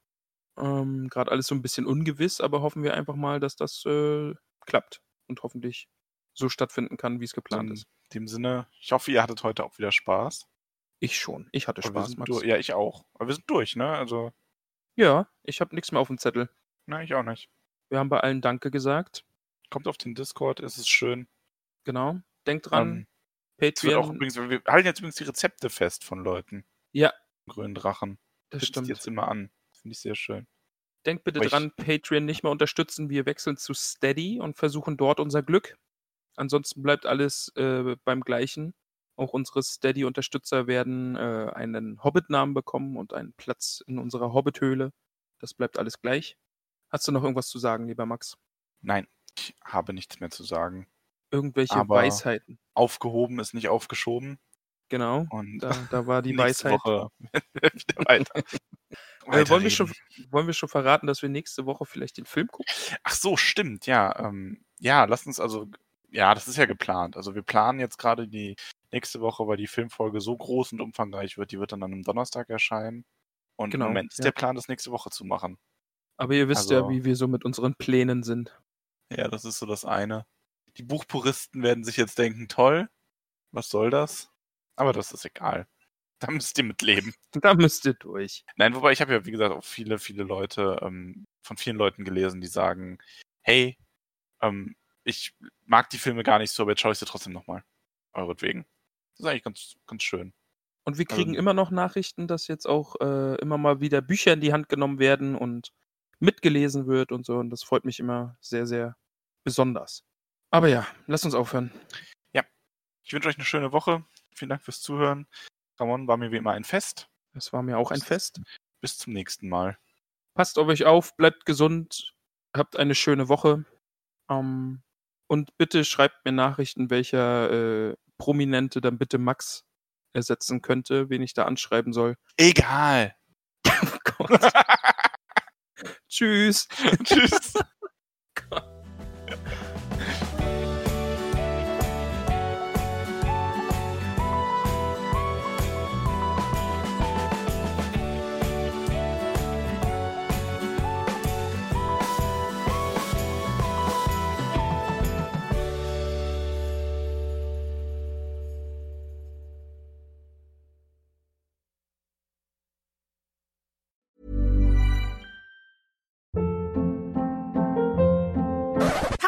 Ähm, Gerade alles so ein bisschen ungewiss, aber hoffen wir einfach mal, dass das äh, klappt und hoffentlich so stattfinden kann, wie es geplant In ist. dem Sinne, ich hoffe, ihr hattet heute auch wieder Spaß. Ich schon. Ich hatte Aber Spaß, Max. Ja, ich auch. Aber wir sind durch, ne? Also, Ja, ich habe nichts mehr auf dem Zettel. nein, ich auch nicht. Wir haben bei allen Danke gesagt. Kommt auf den Discord, es ist schön. Genau. Denkt dran, Ähm, Patreon. übrigens, wir halten jetzt übrigens die Rezepte fest von Leuten. Ja, Grünen Drachen. das Tippt stimmt. jetzt immer an. Finde ich sehr schön. Denkt bitte Aber ich- dran, Patreon nicht mehr unterstützen. Wir wechseln zu Steady und versuchen dort unser Glück. Ansonsten bleibt alles äh, beim Gleichen. Auch unsere Steady-Unterstützer werden äh, einen Hobbit-Namen bekommen und einen Platz in unserer Hobbit-Höhle. Das bleibt alles gleich. Hast du noch irgendwas zu sagen, lieber Max? Nein, ich habe nichts mehr zu sagen. Irgendwelche Aber- Weisheiten? Aufgehoben ist nicht aufgeschoben. Genau. Und Da, da war die Weisheit. Woche weiter. Äh, wollen, wir schon, wollen wir schon verraten, dass wir nächste Woche vielleicht den Film gucken? Ach so, stimmt, ja. Ähm, ja, lass uns also, ja, das ist ja geplant. Also wir planen jetzt gerade die nächste Woche, weil die Filmfolge so groß und umfangreich wird, die wird dann an einem Donnerstag erscheinen. Und Genau, im Moment ist ja. der Plan, das nächste Woche zu machen. Aber ihr wisst ja, Also- wie wir so mit unseren Plänen sind. Ja, das ist so das eine. Die Buchpuristen werden sich jetzt denken, toll, was soll das? Aber das ist egal. Da müsst ihr mit leben. Da müsst ihr durch. Nein, wobei ich habe ja, wie gesagt, auch viele, viele Leute, ähm, von vielen Leuten gelesen, die sagen, hey, ähm, ich mag die Filme gar nicht so, aber jetzt schaue ich sie trotzdem nochmal. Euretwegen. Das ist eigentlich ganz, ganz schön. Und wir kriegen Also- immer noch Nachrichten, dass jetzt auch äh, immer mal wieder Bücher in die Hand genommen werden und mitgelesen wird und so. Und das freut mich immer sehr, sehr besonders. Aber ja, lasst uns aufhören. Ich wünsche euch eine schöne Woche. Vielen Dank fürs Zuhören. Ramon war mir wie immer ein Fest. Es war mir auch ein Fest. Bis zum nächsten Mal. Passt auf euch auf, bleibt gesund, habt eine schöne Woche. Ähm, und bitte schreibt mir Nachrichten, welcher äh, Prominente dann bitte Max ersetzen könnte, wen ich da anschreiben soll. Egal. Oh. Tschüss. Tschüss.